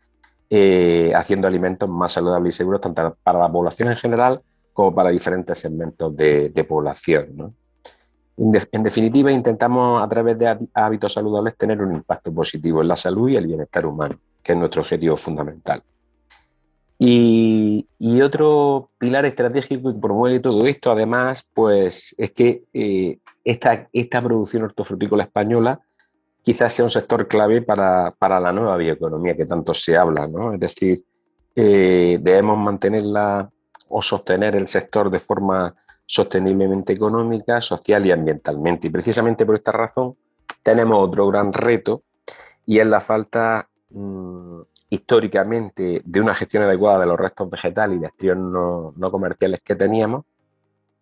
eh, haciendo alimentos más saludables y seguros tanto para la población en general como para diferentes segmentos de, población. En, definitiva, intentamos a través de hábitos saludables tener un impacto positivo en la salud y el bienestar humano, que es nuestro objetivo fundamental. Y, otro pilar estratégico que promueve todo esto, además, pues es que eh, esta producción hortofrutícola española quizás sea un sector clave para, la nueva bioeconomía que tanto se habla, ¿no? Es decir, eh, debemos mantenerla o sostener el sector de forma sosteniblemente económica, social y ambientalmente. Y precisamente por esta razón tenemos otro gran reto y es la falta mm, históricamente de una gestión adecuada de los restos vegetales y de acciones no, comerciales que teníamos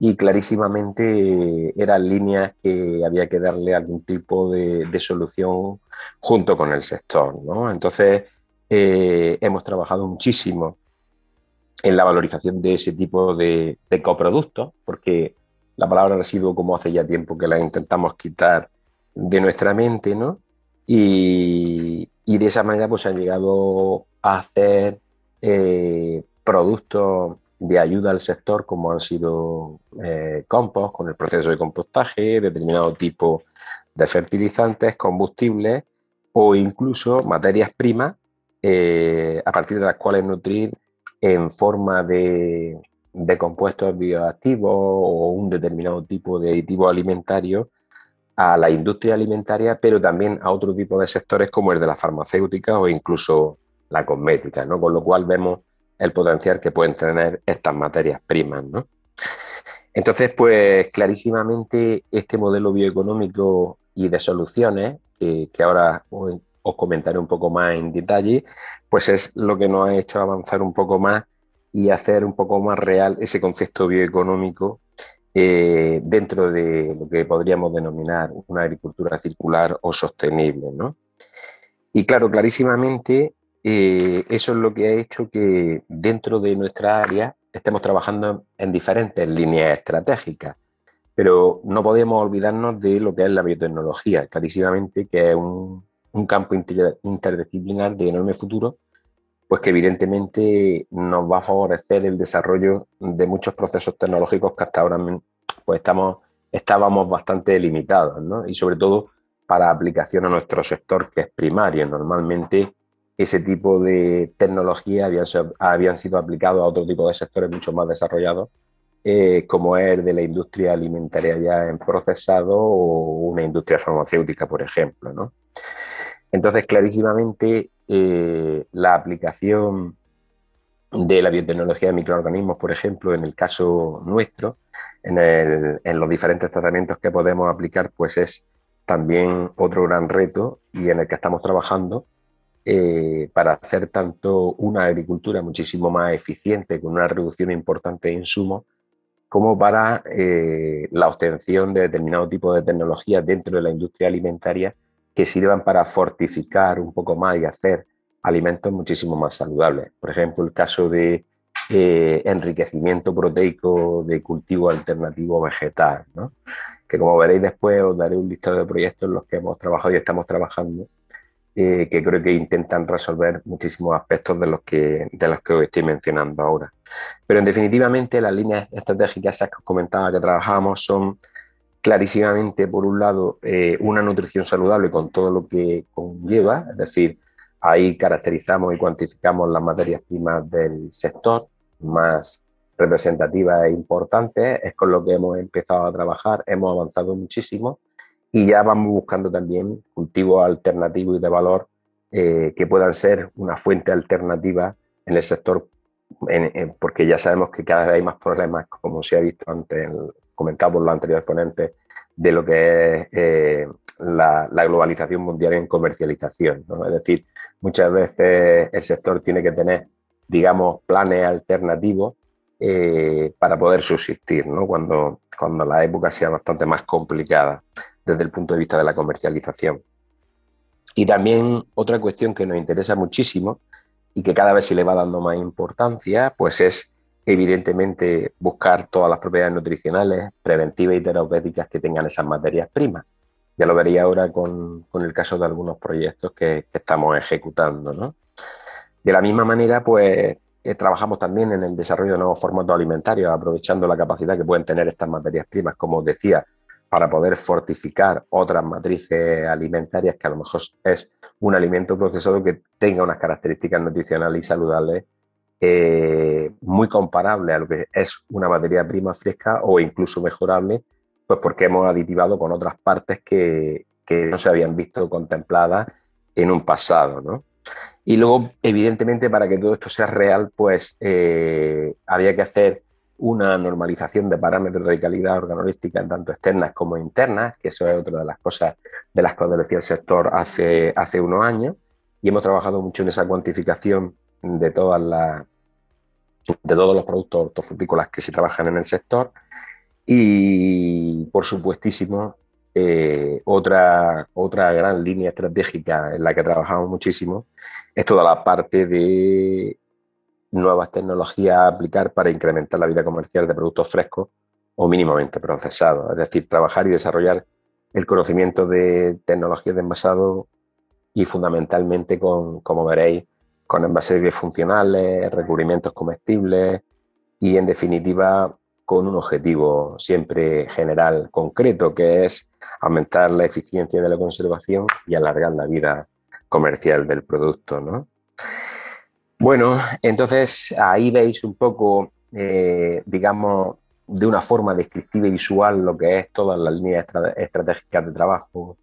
y clarísimamente eran líneas que había que darle algún tipo de, solución junto con el sector. Entonces, eh, hemos trabajado muchísimo en la valorización de ese tipo de, de coproductos, porque la palabra residuo, como hace ya tiempo que la intentamos quitar de nuestra mente, ¿no? Y, de esa manera pues han llegado a hacer eh, productos de ayuda al sector como han sido eh, compost con el proceso de compostaje, determinado tipo de fertilizantes, combustibles o incluso materias primas eh, a partir de las cuales nutrir en forma de, de compuestos bioactivos o un determinado tipo de aditivo alimentario a la industria alimentaria, pero también a otro tipo de sectores como el de la farmacéutica o incluso la cosmética, ¿no? Con lo cual vemos el potencial que pueden tener estas materias primas, ¿no? Entonces, pues clarísimamente este modelo bioeconómico y de soluciones, que, ahora os, comentaré un poco más en detalle, pues es lo que nos ha hecho avanzar un poco más y hacer un poco más real ese concepto bioeconómico eh, dentro de lo que podríamos denominar una agricultura circular o sostenible. ¿no? Y claro, clarísimamente eh, eso es lo que ha hecho que dentro de nuestra área estemos trabajando en diferentes líneas estratégicas. Pero no podemos olvidarnos de lo que es la biotecnología, clarísimamente que es un, campo interdisciplinar de enorme futuro pues que evidentemente nos va a favorecer el desarrollo de muchos procesos tecnológicos que hasta ahora pues estamos, estábamos bastante limitados, ¿no? Y sobre todo para aplicación a nuestro sector que es primario. Normalmente ese tipo de tecnología habían, habían sido aplicados a otro tipo de sectores mucho más desarrollados, eh, como es de la industria alimentaria ya en procesado o una industria farmacéutica, por ejemplo, ¿no? Entonces, clarísimamente, eh, la aplicación de la biotecnología de microorganismos, por ejemplo, en el caso nuestro, en, los diferentes tratamientos que podemos aplicar, pues es también otro gran reto y en el que estamos trabajando eh, para hacer tanto una agricultura muchísimo más eficiente, con una reducción importante de insumos, como para eh, la obtención de determinado tipo de tecnologías dentro de la industria alimentaria que sirvan para fortificar un poco más y hacer alimentos muchísimo más saludables. Por ejemplo, el caso de eh, enriquecimiento proteico de cultivo alternativo vegetal, que como veréis después os daré un listado de proyectos en los que hemos trabajado y estamos trabajando, eh, que creo que intentan resolver muchísimos aspectos de los, que, de los que os estoy mencionando ahora. Pero en definitivamente las líneas estratégicas esas que os comentaba que trabajamos son clarísimamente, por un lado, eh, una nutrición saludable con todo lo que conlleva, es decir, ahí caracterizamos y cuantificamos las materias primas del sector más representativas e importantes, es con lo que hemos empezado a trabajar, hemos avanzado muchísimo y ya vamos buscando también cultivos alternativos y de valor eh, que puedan ser una fuente alternativa en el sector, porque ya sabemos que cada vez hay más problemas, como se ha visto antes comentado por los anteriores ponentes, de lo que es eh, la, globalización mundial en comercialización. Es decir, muchas veces el sector tiene que tener, digamos, planes alternativos eh, para poder subsistir, ¿no? cuando, cuando la época sea bastante más complicada desde el punto de vista de la comercialización. Y también otra cuestión que nos interesa muchísimo y que cada vez se le va dando más importancia, pues es evidentemente buscar todas las propiedades nutricionales, preventivas y terapéuticas que tengan esas materias primas. Ya lo vería ahora con, el caso de algunos proyectos que, estamos ejecutando. De la misma manera, pues eh, trabajamos también en el desarrollo de nuevos formatos alimentarios, aprovechando la capacidad que pueden tener estas materias primas, como os decía, para poder fortificar otras matrices alimentarias que a lo mejor es un alimento procesado que tenga unas características nutricionales y saludables eh, muy comparable a lo que es una materia prima fresca o incluso mejorable, pues porque hemos aditivado con otras partes que, que no se habían visto contempladas en un pasado, ¿no? Y luego, evidentemente, para que todo esto sea real, pues eh, había que hacer una normalización de parámetros de calidad organolística, tanto externas como internas, que eso es otra de las cosas de las que decía el sector hace, hace unos años, y hemos trabajado mucho en esa cuantificación de todas las de todos los productos hortofrutícolas que se trabajan en el sector. Y por supuestísimo eh, otra, otra gran línea estratégica en la que trabajamos muchísimo es toda la parte de nuevas tecnologías a aplicar para incrementar la vida comercial de productos frescos o mínimamente procesados. Es decir, trabajar y desarrollar el conocimiento de tecnologías de envasado y fundamentalmente con, como veréis, con envases funcionales, recubrimientos comestibles y en definitiva con un objetivo siempre general concreto que es aumentar la eficiencia de la conservación y alargar la vida comercial del producto. ¿no? Bueno, entonces ahí veis un poco, eh, digamos, de una forma descriptiva y visual lo que es todas las líneas estratégicas de trabajo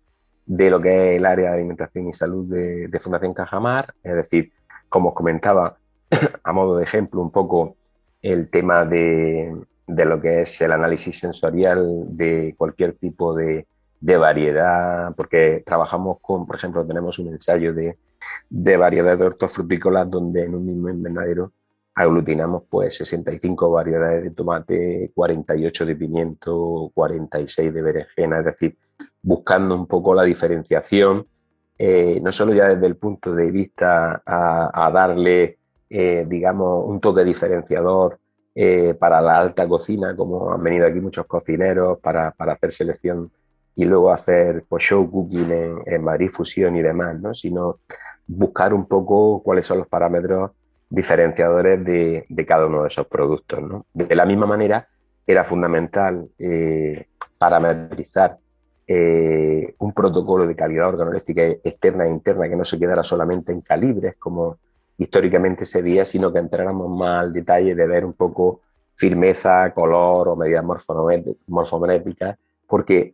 de lo que es el área de alimentación y salud de, Fundación Cajamar. Es decir, como os comentaba, a modo de ejemplo, un poco el tema de, de lo que es el análisis sensorial de cualquier tipo de, de variedad, porque trabajamos con, por ejemplo, tenemos un ensayo de de variedades de hortofrutícolas donde en un mismo invernadero aglutinamos pues 65 variedades de tomate, 48 de pimiento, 46 de berenjena, es decir, buscando un poco la diferenciación, eh, no solo ya desde el punto de vista a, darle, eh, digamos, un toque diferenciador eh, para la alta cocina, como han venido aquí muchos cocineros para, para hacer selección y luego hacer pues, show cooking en, en y demás, ¿no? sino buscar un poco cuáles son los parámetros diferenciadores de, cada uno de esos productos. De la misma manera, era fundamental eh, parametrizar eh, un protocolo de calidad organoléptica externa e interna que no se quedara solamente en calibres, como históricamente se veía, sino que entráramos más al detalle de ver un poco firmeza, color o medidas morfométricas, porque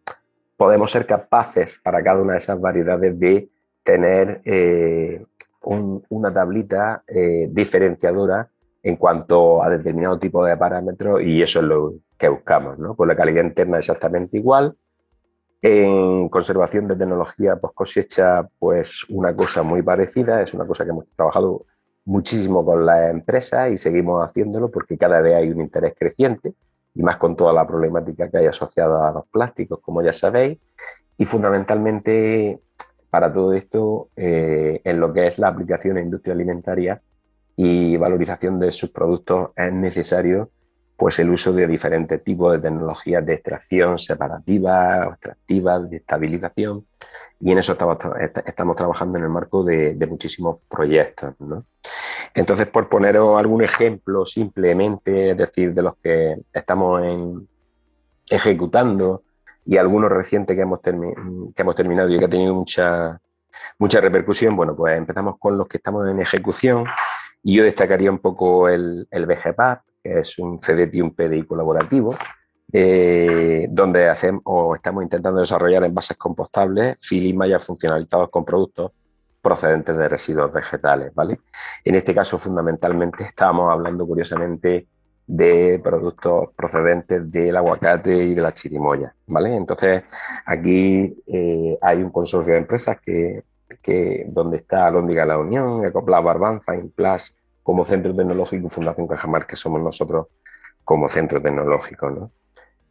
podemos ser capaces para cada una de esas variedades de tener eh, una tablita eh, diferenciadora en cuanto a determinado tipo de parámetros y eso es lo que buscamos. ¿no? Pues la calidad interna exactamente igual. En conservación de tecnología post cosecha, pues una cosa muy parecida, es una cosa que hemos trabajado muchísimo con las empresas y seguimos haciéndolo porque cada vez hay un interés creciente y más con toda la problemática que hay asociada a los plásticos, como ya sabéis. Y fundamentalmente para todo esto eh, en lo que es la aplicación en industria alimentaria y valorización de sus productos es necesario pues el uso de diferentes tipos de tecnologías de extracción separativa, extractiva, de estabilización y en eso estamos, estamos trabajando en el marco de, muchísimos proyectos. Entonces, por poneros algún ejemplo simplemente, es decir, de los que estamos ejecutando y algunos recientes que hemos, que hemos terminado y que ha tenido mucha, mucha repercusión, bueno, pues empezamos con los que estamos en ejecución. Y yo destacaría un poco el, el BGPAP, que es un CDT y un PDI colaborativo, eh, donde hacemos o estamos intentando desarrollar envases compostables, filis funcionalizados con productos procedentes de residuos vegetales, ¿vale? En este caso, fundamentalmente, estábamos hablando, curiosamente, de productos procedentes del aguacate y de la chirimoya, ¿vale? Entonces, aquí eh, hay un consorcio de empresas que, que donde está Lóndiga La Unión, Ecoplas Barbanza, Implas, como centro tecnológico y Fundación Cajamar, que somos nosotros como centro tecnológico, ¿no?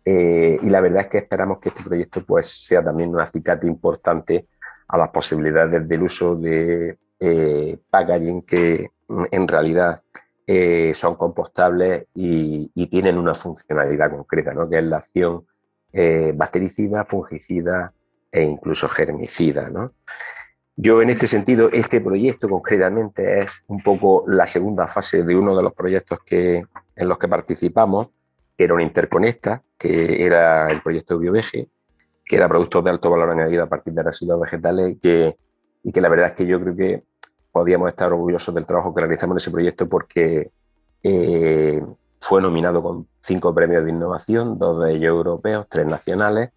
Eh, y la verdad es que esperamos que este proyecto pues, sea también un acicate importante a las posibilidades del uso de eh, packaging que en realidad eh, son compostables y, tienen una funcionalidad concreta, ¿no? que es la acción eh, bactericida, fungicida e incluso germicida. ¿no? Yo en este sentido, este proyecto concretamente es un poco la segunda fase de uno de los proyectos que, en los que participamos, que era una interconecta, que era el proyecto BioVege, que era productos de alto valor añadido a partir de residuos vegetales y que, y que la verdad es que yo creo que podíamos estar orgullosos del trabajo que realizamos en ese proyecto porque eh, fue nominado con cinco premios de innovación, dos de ellos europeos, tres nacionales,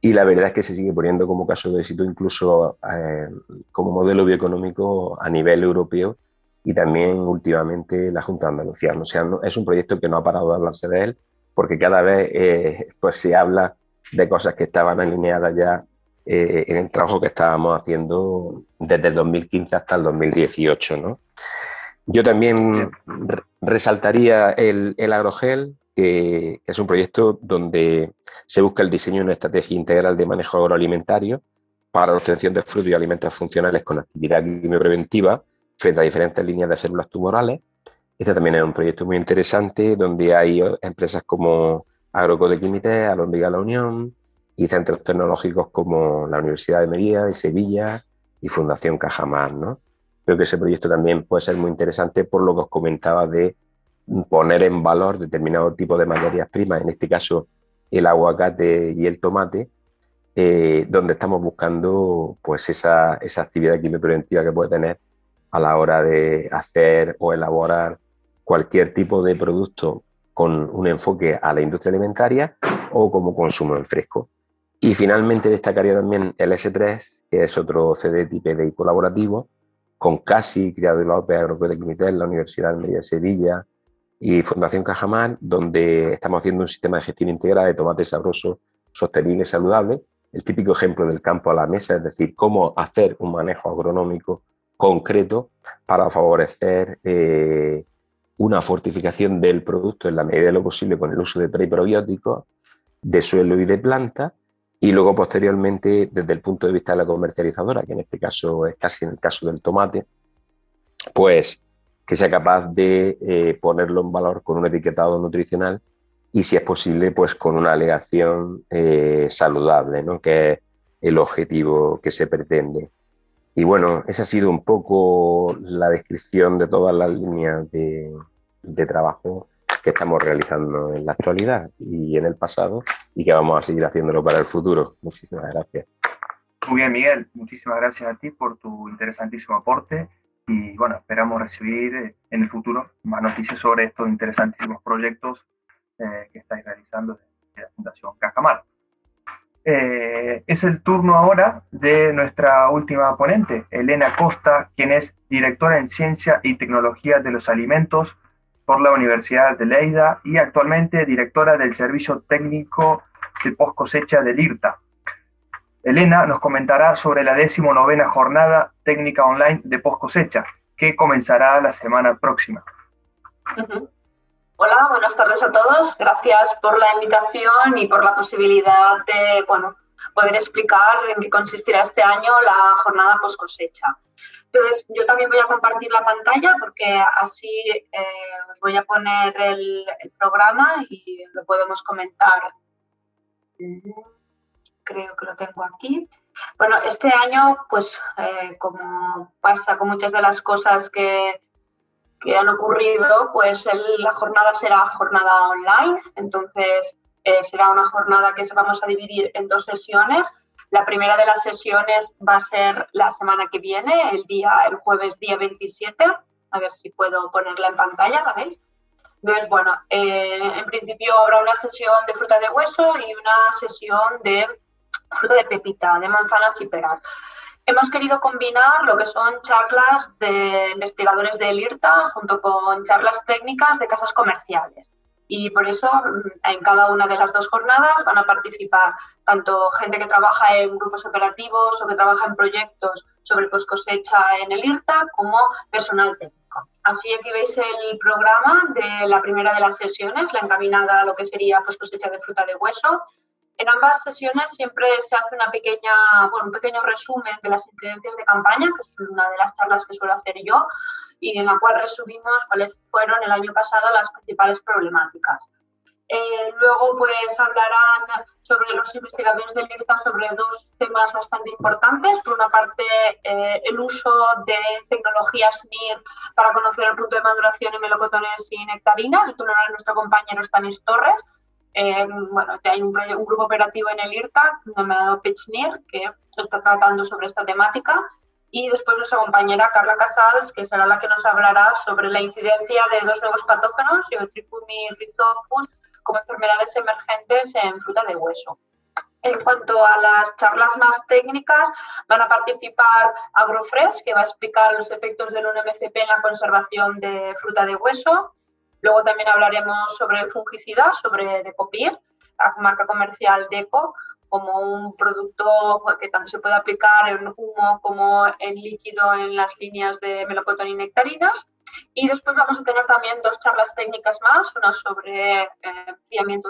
y la verdad es que se sigue poniendo como caso de éxito incluso eh, como modelo bioeconómico a nivel europeo y también últimamente la Junta de Andalucía. O sea, es un proyecto que no ha parado de hablarse de él porque cada vez eh, pues se habla de cosas que estaban alineadas ya eh, en el trabajo que estábamos haciendo desde el 2015 hasta el 2018. ¿no? Yo también resaltaría el, el agrogel, que, es un proyecto donde se busca el diseño de una estrategia integral de manejo agroalimentario para la obtención de frutos y alimentos funcionales con actividad preventiva frente a diferentes líneas de células tumorales. Este también es un proyecto muy interesante donde hay empresas como Agrocodequimité, Alondriga La Unión y centros tecnológicos como la Universidad de Merida, de Sevilla y Fundación Cajamar. ¿no? Creo que ese proyecto también puede ser muy interesante por lo que os comentaba de poner en valor determinado tipo de materias primas, en este caso el aguacate y el tomate, eh, donde estamos buscando pues esa, esa actividad quimiopreventiva que puede tener a la hora de hacer o elaborar cualquier tipo de producto con un enfoque a la industria alimentaria o como consumo en fresco. Y finalmente destacaría también el S3, que es otro CD TPDI colaborativo, con CASI, Criado de López, Agropecuaria en la Universidad de Sevilla, y Fundación Cajamar, donde estamos haciendo un sistema de gestión integrada de tomate sabroso, sostenible y saludable. El típico ejemplo del campo a la mesa, es decir, cómo hacer un manejo agronómico concreto para favorecer eh, una fortificación del producto en la medida de lo posible con el uso de preprobióticos, de suelo y de planta, y luego posteriormente desde el punto de vista de la comercializadora, que en este caso es casi en el caso del tomate, pues que sea capaz de eh, ponerlo en valor con un etiquetado nutricional y si es posible, pues con una alegación eh, saludable, ¿no? que es el objetivo que se pretende. Y bueno, esa ha sido un poco la descripción de todas las líneas de, trabajo que estamos realizando en la actualidad y en el pasado y que vamos a seguir haciéndolo para el futuro. Muchísimas gracias. Muy bien, Miguel. Muchísimas gracias a ti por tu interesantísimo aporte y bueno, esperamos recibir eh, en el futuro más noticias sobre estos interesantísimos proyectos eh, que estáis realizando en la Fundación Cajamar. Eh, es el turno ahora de nuestra última ponente, Elena Costa, quien es directora en Ciencia y Tecnología de los Alimentos por la Universidad de Leida y actualmente directora del Servicio Técnico de Post Cosecha del IRTA, Elena nos comentará sobre la decimonovena jornada técnica online de post cosecha, que comenzará la semana próxima. Hola, buenas tardes a todos. Gracias por la invitación y por la posibilidad de bueno, poder explicar en qué consistirá este año la jornada post cosecha. Entonces, yo también voy a compartir la pantalla porque así eh, os voy a poner el programa y lo podemos comentar creo que lo tengo aquí. Bueno, este año, pues eh, como pasa con muchas de las cosas que, que han ocurrido, pues la jornada será jornada online, entonces eh, será una jornada que vamos a dividir en dos sesiones. La primera de las sesiones va a ser la semana que viene, el día, el jueves día 27. A ver si puedo ponerla en pantalla, ¿la veis? Entonces, bueno, eh, en principio habrá una sesión de fruta de hueso y una sesión de fruta de pepita, de manzanas y peras. Hemos querido combinar lo que son charlas de investigadores del IRTA junto con charlas técnicas de casas comerciales. Y por eso mm, en cada una de las dos jornadas van a participar tanto gente que trabaja en grupos operativos o que trabaja en proyectos sobre post cosecha en el IRTA como personal técnico. Así aquí veis el programa de la primera de las sesiones, la encaminada a lo que sería post cosecha de fruta de hueso, en ambas sesiones siempre se hace una pequeña, bueno, un pequeño resumen de las incidencias de campaña, que es una de las charlas que suelo hacer yo, y en la cual resumimos cuáles fueron el año pasado las principales problemáticas. Eh, luego, pues hablarán sobre los investigadores del IRTA sobre dos temas bastante importantes. Por una parte, eh, el uso de tecnologías NIR para conocer el punto de maduración en melocotones y nectarinas. Esto lo hará nuestro compañero Stanis Torres eh, bueno, hay un, un, grupo operativo en el IRTA dado PitchNIR que está tratando sobre esta temática. y después nuestra compañera Carla Casals, que será la que nos hablará sobre la incidencia de dos nuevos patógenos, Geotrichum y Rhizopus, como enfermedades emergentes en fruta de hueso. En cuanto a las charlas más técnicas, van a participar Agrofresh, que va a explicar los efectos del 1-MCP en la conservación de fruta de hueso. Luego también hablaremos sobre fungicida, sobre Decopir, la marca comercial Deco, como un producto que tanto se puede aplicar en humo como en líquido en las líneas de melocotón y nectarinas. Y después vamos a tener también dos charlas técnicas más, una sobre eh,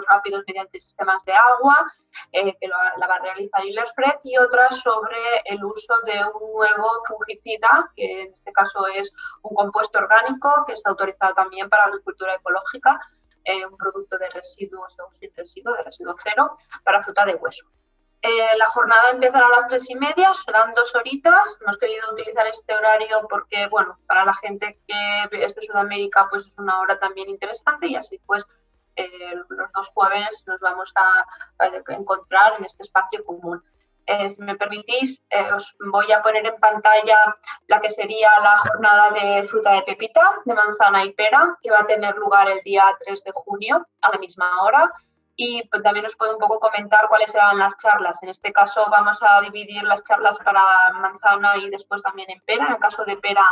rápidos mediante sistemas de agua, eh, que la va a realizar Fred, y otra sobre el uso de un nuevo fungicida, que en este caso es un compuesto orgánico que está autorizado también para agricultura ecológica, eh, un producto de residuos o sin residuo, de residuo cero, para fruta de hueso. Eh, la jornada empezará a las tres y media, serán dos horitas. Hemos querido utilizar este horario porque, bueno, para la gente que es de Sudamérica, pues es una hora también interesante y así pues eh, los dos jóvenes nos vamos a, encontrar en este espacio común. Eh, si me permitís, os voy a poner en pantalla la que sería la jornada de fruta de pepita, de manzana y pera, que va a tener lugar el día 3 de junio a la misma hora y pues, también os puedo un poco comentar cuáles serán las charlas. En este caso vamos a dividir las charlas para manzana y después también en pera. En el caso de pera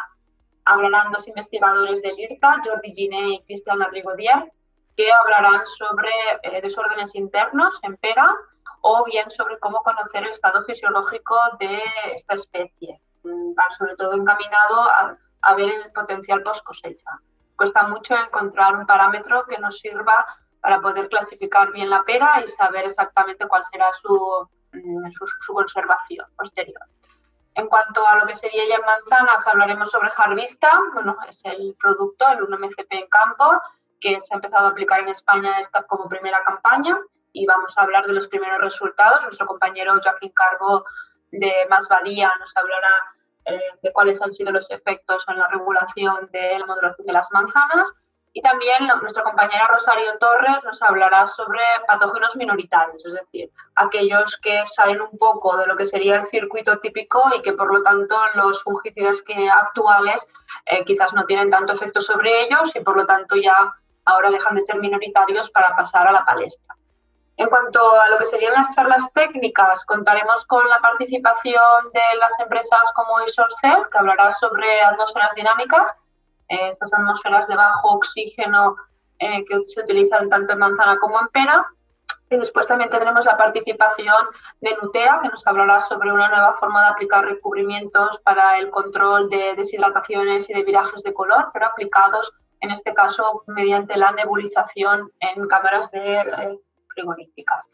hablarán dos investigadores del IRTA, Jordi Giné y Cristian Rigodier, que hablarán sobre eh, desórdenes internos en pera o bien sobre cómo conocer el estado fisiológico de esta especie, mm, sobre todo encaminado a, a ver el potencial post cosecha. Cuesta mucho encontrar un parámetro que nos sirva para poder clasificar bien la pera y saber exactamente cuál será su, mm, su, conservación posterior. En cuanto a lo que sería ya en manzanas, hablaremos sobre Harvista, bueno, es el producto, el 1-MCP en campo, que se ha empezado a aplicar en España esta como primera campaña y vamos a hablar de los primeros resultados. Nuestro compañero Joaquín Carbo de Más Badía nos hablará eh, de cuáles han sido los efectos en la regulación de la modulación de las manzanas y también nuestra compañera Rosario Torres nos hablará sobre patógenos minoritarios, es decir, aquellos que salen un poco de lo que sería el circuito típico y que por lo tanto los fungicidas que actuales eh, quizás no tienen tanto efecto sobre ellos y por lo tanto ya ahora dejan de ser minoritarios para pasar a la palestra. En cuanto a lo que serían las charlas técnicas, contaremos con la participación de las empresas como Isorcel, que hablará sobre atmósferas dinámicas, eh, estas atmósferas de bajo oxígeno eh, que se utilizan tanto en manzana como en pera. Y después también tendremos la participación de Nutea, que nos hablará sobre una nueva forma de aplicar recubrimientos para el control de deshidrataciones y de virajes de color, pero aplicados en este caso mediante la nebulización en cámaras de eh, frigoríficas.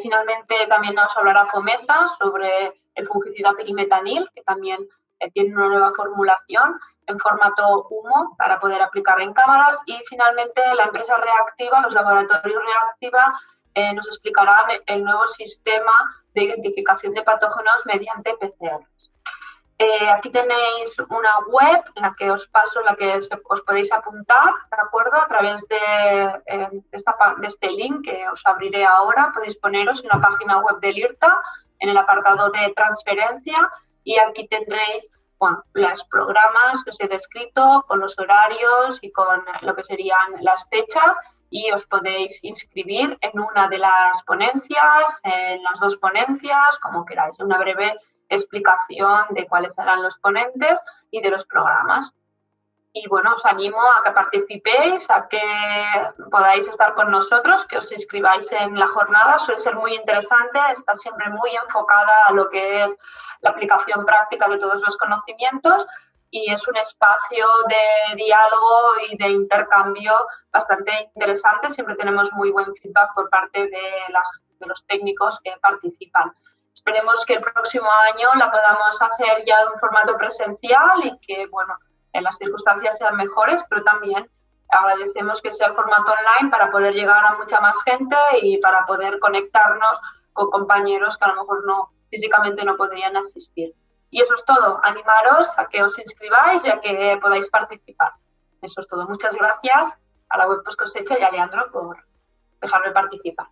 finalmente también nos hablará Fomesa sobre el fungicida perimetanil, que también tiene una nueva formulación en formato humo para poder aplicar en cámaras y finalmente la empresa reactiva, los laboratorios reactiva, eh, nos explicarán el nuevo sistema de identificación de patógenos mediante PCRs. Eh, aquí tenéis una web en la que os paso, en la que os podéis apuntar, ¿de acuerdo? A través de, eh, esta, de este link que os abriré ahora, podéis poneros en la página web del IRTA, en el apartado de transferencia, y aquí tendréis bueno, los programas que os he descrito, con los horarios y con lo que serían las fechas y os podéis inscribir en una de las ponencias, en las dos ponencias, como queráis, una breve explicación de cuáles serán los ponentes y de los programas. Y bueno, os animo a que participéis, a que podáis estar con nosotros, que os inscribáis en la jornada. Suele ser muy interesante, está siempre muy enfocada a lo que es la aplicación práctica de todos los conocimientos y es un espacio de diálogo y de intercambio bastante interesante. Siempre tenemos muy buen feedback por parte de, de los técnicos que participan. Esperemos que el próximo año la podamos hacer ya en formato presencial y que, bueno, en las circunstancias sean mejores, pero también agradecemos que sea el formato online para poder llegar a mucha más gente y para poder conectarnos con compañeros que a lo mejor no físicamente no podrían asistir. Y eso es todo. Animaros a que os inscribáis y a que podáis participar. Eso es todo. Muchas gracias a la web Post Cosecha y a Leandro por dejarme participar.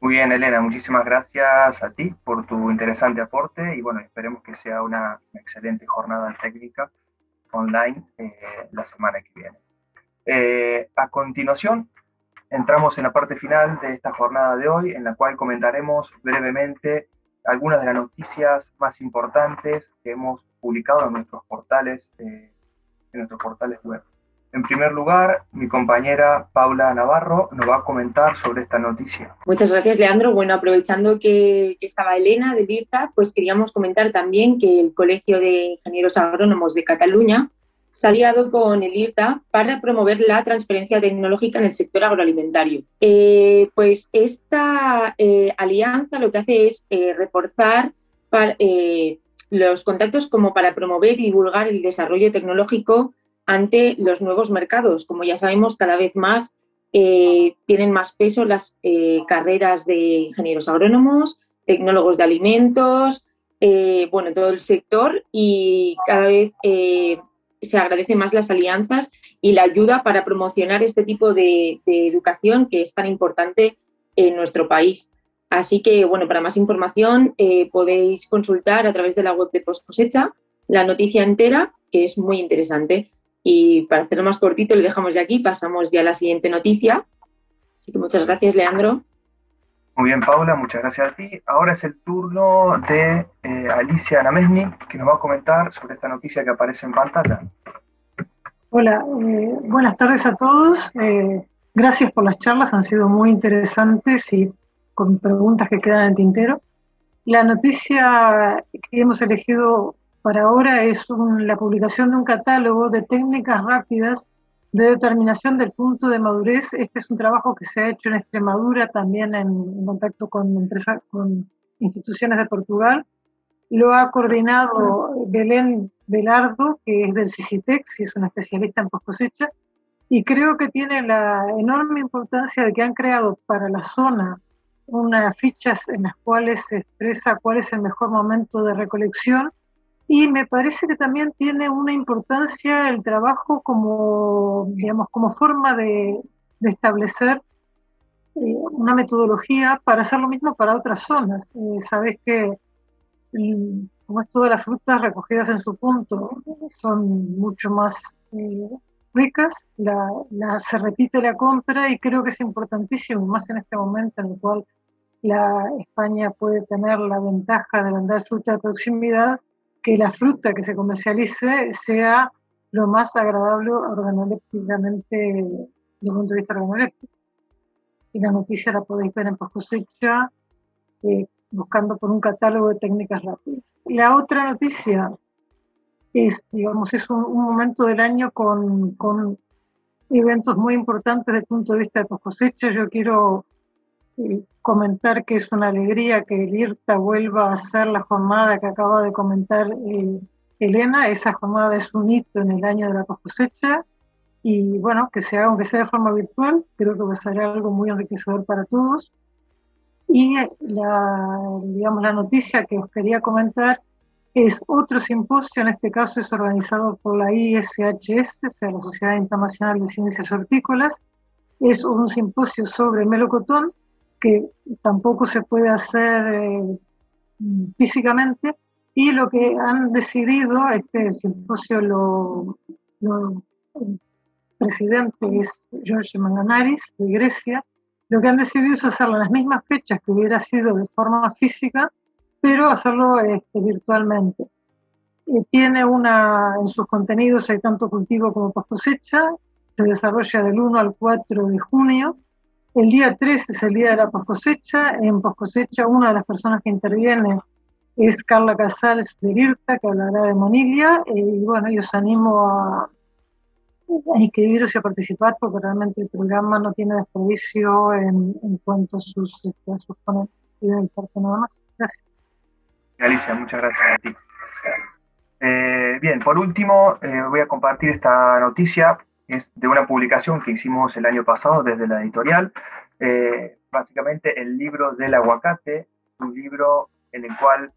Muy bien, Elena, muchísimas gracias a ti por tu interesante aporte y bueno, esperemos que sea una, excelente jornada técnica online eh, la semana que viene. Eh, a continuación, entramos en la parte final de esta jornada de hoy, en la cual comentaremos brevemente algunas de las noticias más importantes que hemos publicado en nuestros portales, eh, en nuestros portales web. En primer lugar, mi compañera Paula Navarro nos va a comentar sobre esta noticia. Muchas gracias, Leandro. Bueno, aprovechando que, estaba Elena de IRTA, pues queríamos comentar también que el Colegio de Ingenieros Agrónomos de Cataluña se ha aliado con el IRTA para promover la transferencia tecnológica en el sector agroalimentario. Eh, pues esta eh, alianza lo que hace es eh, reforzar los contactos como para promover y divulgar el desarrollo tecnológico ante los nuevos mercados. Como ya sabemos, cada vez más eh, tienen más peso las eh, carreras de ingenieros agrónomos, tecnólogos de alimentos, eh, bueno, todo el sector y cada vez se agradecen más las alianzas y la ayuda para promocionar este tipo de, educación que es tan importante en nuestro país. Así que, bueno, para más información podéis consultar a través de la web de Post Cosecha la noticia entera, que es muy interesante. Y para hacerlo más cortito, le dejamos ya aquí, pasamos ya a la siguiente noticia. Así que muchas gracias, Leandro. Muy bien, Paula, muchas gracias a ti. Ahora es el turno de eh, Alicia Namesni, que nos va a comentar sobre esta noticia que aparece en pantalla. Hola, eh, buenas tardes a todos. Eh, gracias por las charlas, han sido muy interesantes y con preguntas que quedan en el tintero. La noticia que hemos elegido para ahora es la publicación de un catálogo de técnicas rápidas de determinación del punto de madurez. Este es un trabajo que se ha hecho en Extremadura, también en, contacto con, empresas, con instituciones de Portugal. Lo ha coordinado Belén Velardo, que es del CICITEX y es una especialista en post cosecha. Y creo que tiene la enorme importancia de que han creado para la zona unas fichas en las cuales se expresa cuál es el mejor momento de recolección y me parece que también tiene una importancia el trabajo como, digamos, como forma de, establecer eh, una metodología para hacer lo mismo para otras zonas. Eh, Sabes que mm, como es todas las frutas recogidas en su punto son mucho más eh, ricas, la, se repite la compra y creo que es importantísimo, más en este momento en el cual la España puede tener la ventaja de vender fruta de proximidad, que la fruta que se comercialice sea lo más agradable organolépticamente desde el punto de vista organoléptico. Y la noticia la podéis ver en post cosecha, eh, buscando por un catálogo de técnicas rápidas. La otra noticia es, digamos, es un, momento del año con, con, eventos muy importantes desde el punto de vista de post cosecha. Yo quiero comentar que es una alegría que el IRTA vuelva a hacer la jornada que acaba de comentar eh, Elena. Esa jornada es un hito en el año de la cosecha y bueno, que se haga aunque sea de forma virtual, creo que va a ser algo muy enriquecedor para todos. Y la, digamos, la noticia que os quería comentar es otro simposio, en este caso es organizado por la ISHS, o sea, la Sociedad Internacional de Ciencias Hortícolas. Es un simposio sobre melocotón que tampoco se puede hacer eh, físicamente y lo que han decidido, este simposio lo, el presidente es George Manganaris de Grecia, lo que han decidido es hacerlo en las mismas fechas que hubiera sido de forma física, pero hacerlo este, virtualmente. Eh, tiene una, en sus contenidos hay tanto cultivo como post cosecha, se desarrolla del 1 al 4 de junio el día 3 es el día de la poscosecha. En poscosecha, una de las personas que interviene es Carla Casals de IRTA, que hablará de Moniglia. Eh, y bueno, yo os animo a, inscribiros y a participar, porque realmente el programa no tiene desperdicio en, cuanto a sus, este, a. Y de parte nada más. Gracias. Alicia, muchas gracias a ti. Eh, bien, por último, eh, voy a compartir esta noticia es de una publicación que hicimos el año pasado desde la editorial, eh, básicamente el libro del aguacate, un libro en el cual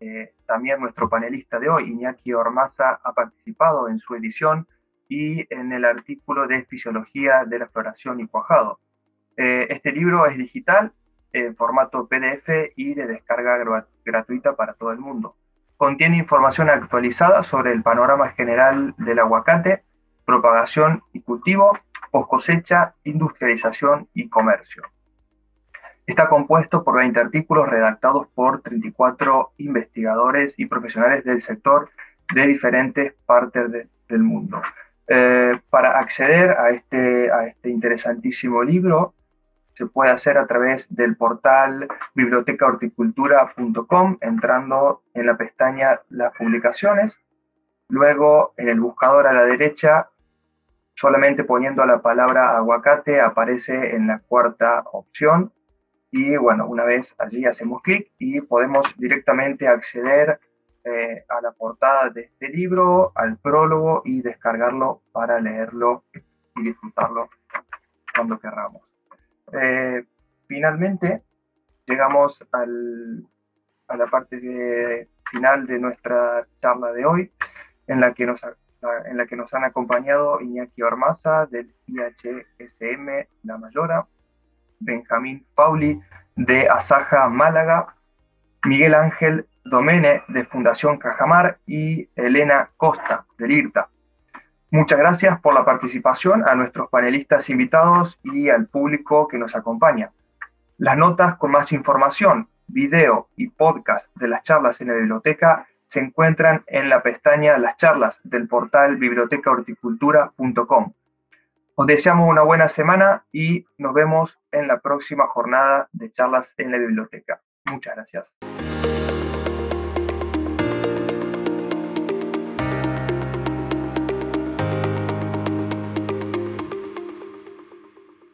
eh, también nuestro panelista de hoy, Iñaki Ormaza, ha participado en su edición y en el artículo de Fisiología de la Floración y Cuajado. Eh, este libro es digital en formato PDF y de descarga gratuita para todo el mundo. Contiene información actualizada sobre el panorama general del aguacate, propagación y cultivo, post cosecha, industrialización y comercio. Está compuesto por 20 artículos redactados por 34 investigadores y profesionales del sector de diferentes partes del mundo. Eh, para acceder este, a este interesantísimo libro, se puede hacer a través del portal bibliotecahorticultura.com, entrando en la pestaña Las publicaciones. Luego, en el buscador a la derecha, solamente poniendo la palabra aguacate, aparece en la cuarta opción. Y bueno, una vez allí hacemos clic y podemos directamente acceder eh, a la portada de este libro, al prólogo y descargarlo para leerlo y disfrutarlo cuando querramos. Eh, finalmente, llegamos a la parte final de nuestra charla de hoy, en la que nos, en la que nos han acompañado Iñaki Ormaza del IHSM La Mayora, Benjamín Pauli de Asaja Málaga, Miguel Ángel Domene de Fundación Cajamar y Elena Costa del IRTA. Muchas gracias por la participación a nuestros panelistas invitados y al público que nos acompaña. Las notas con más información, video y podcast de las charlas en la biblioteca se encuentran en la pestaña Las charlas del portal bibliotecahorticultura.com. Os deseamos una buena semana y nos vemos en la próxima jornada de charlas en la biblioteca. Muchas gracias.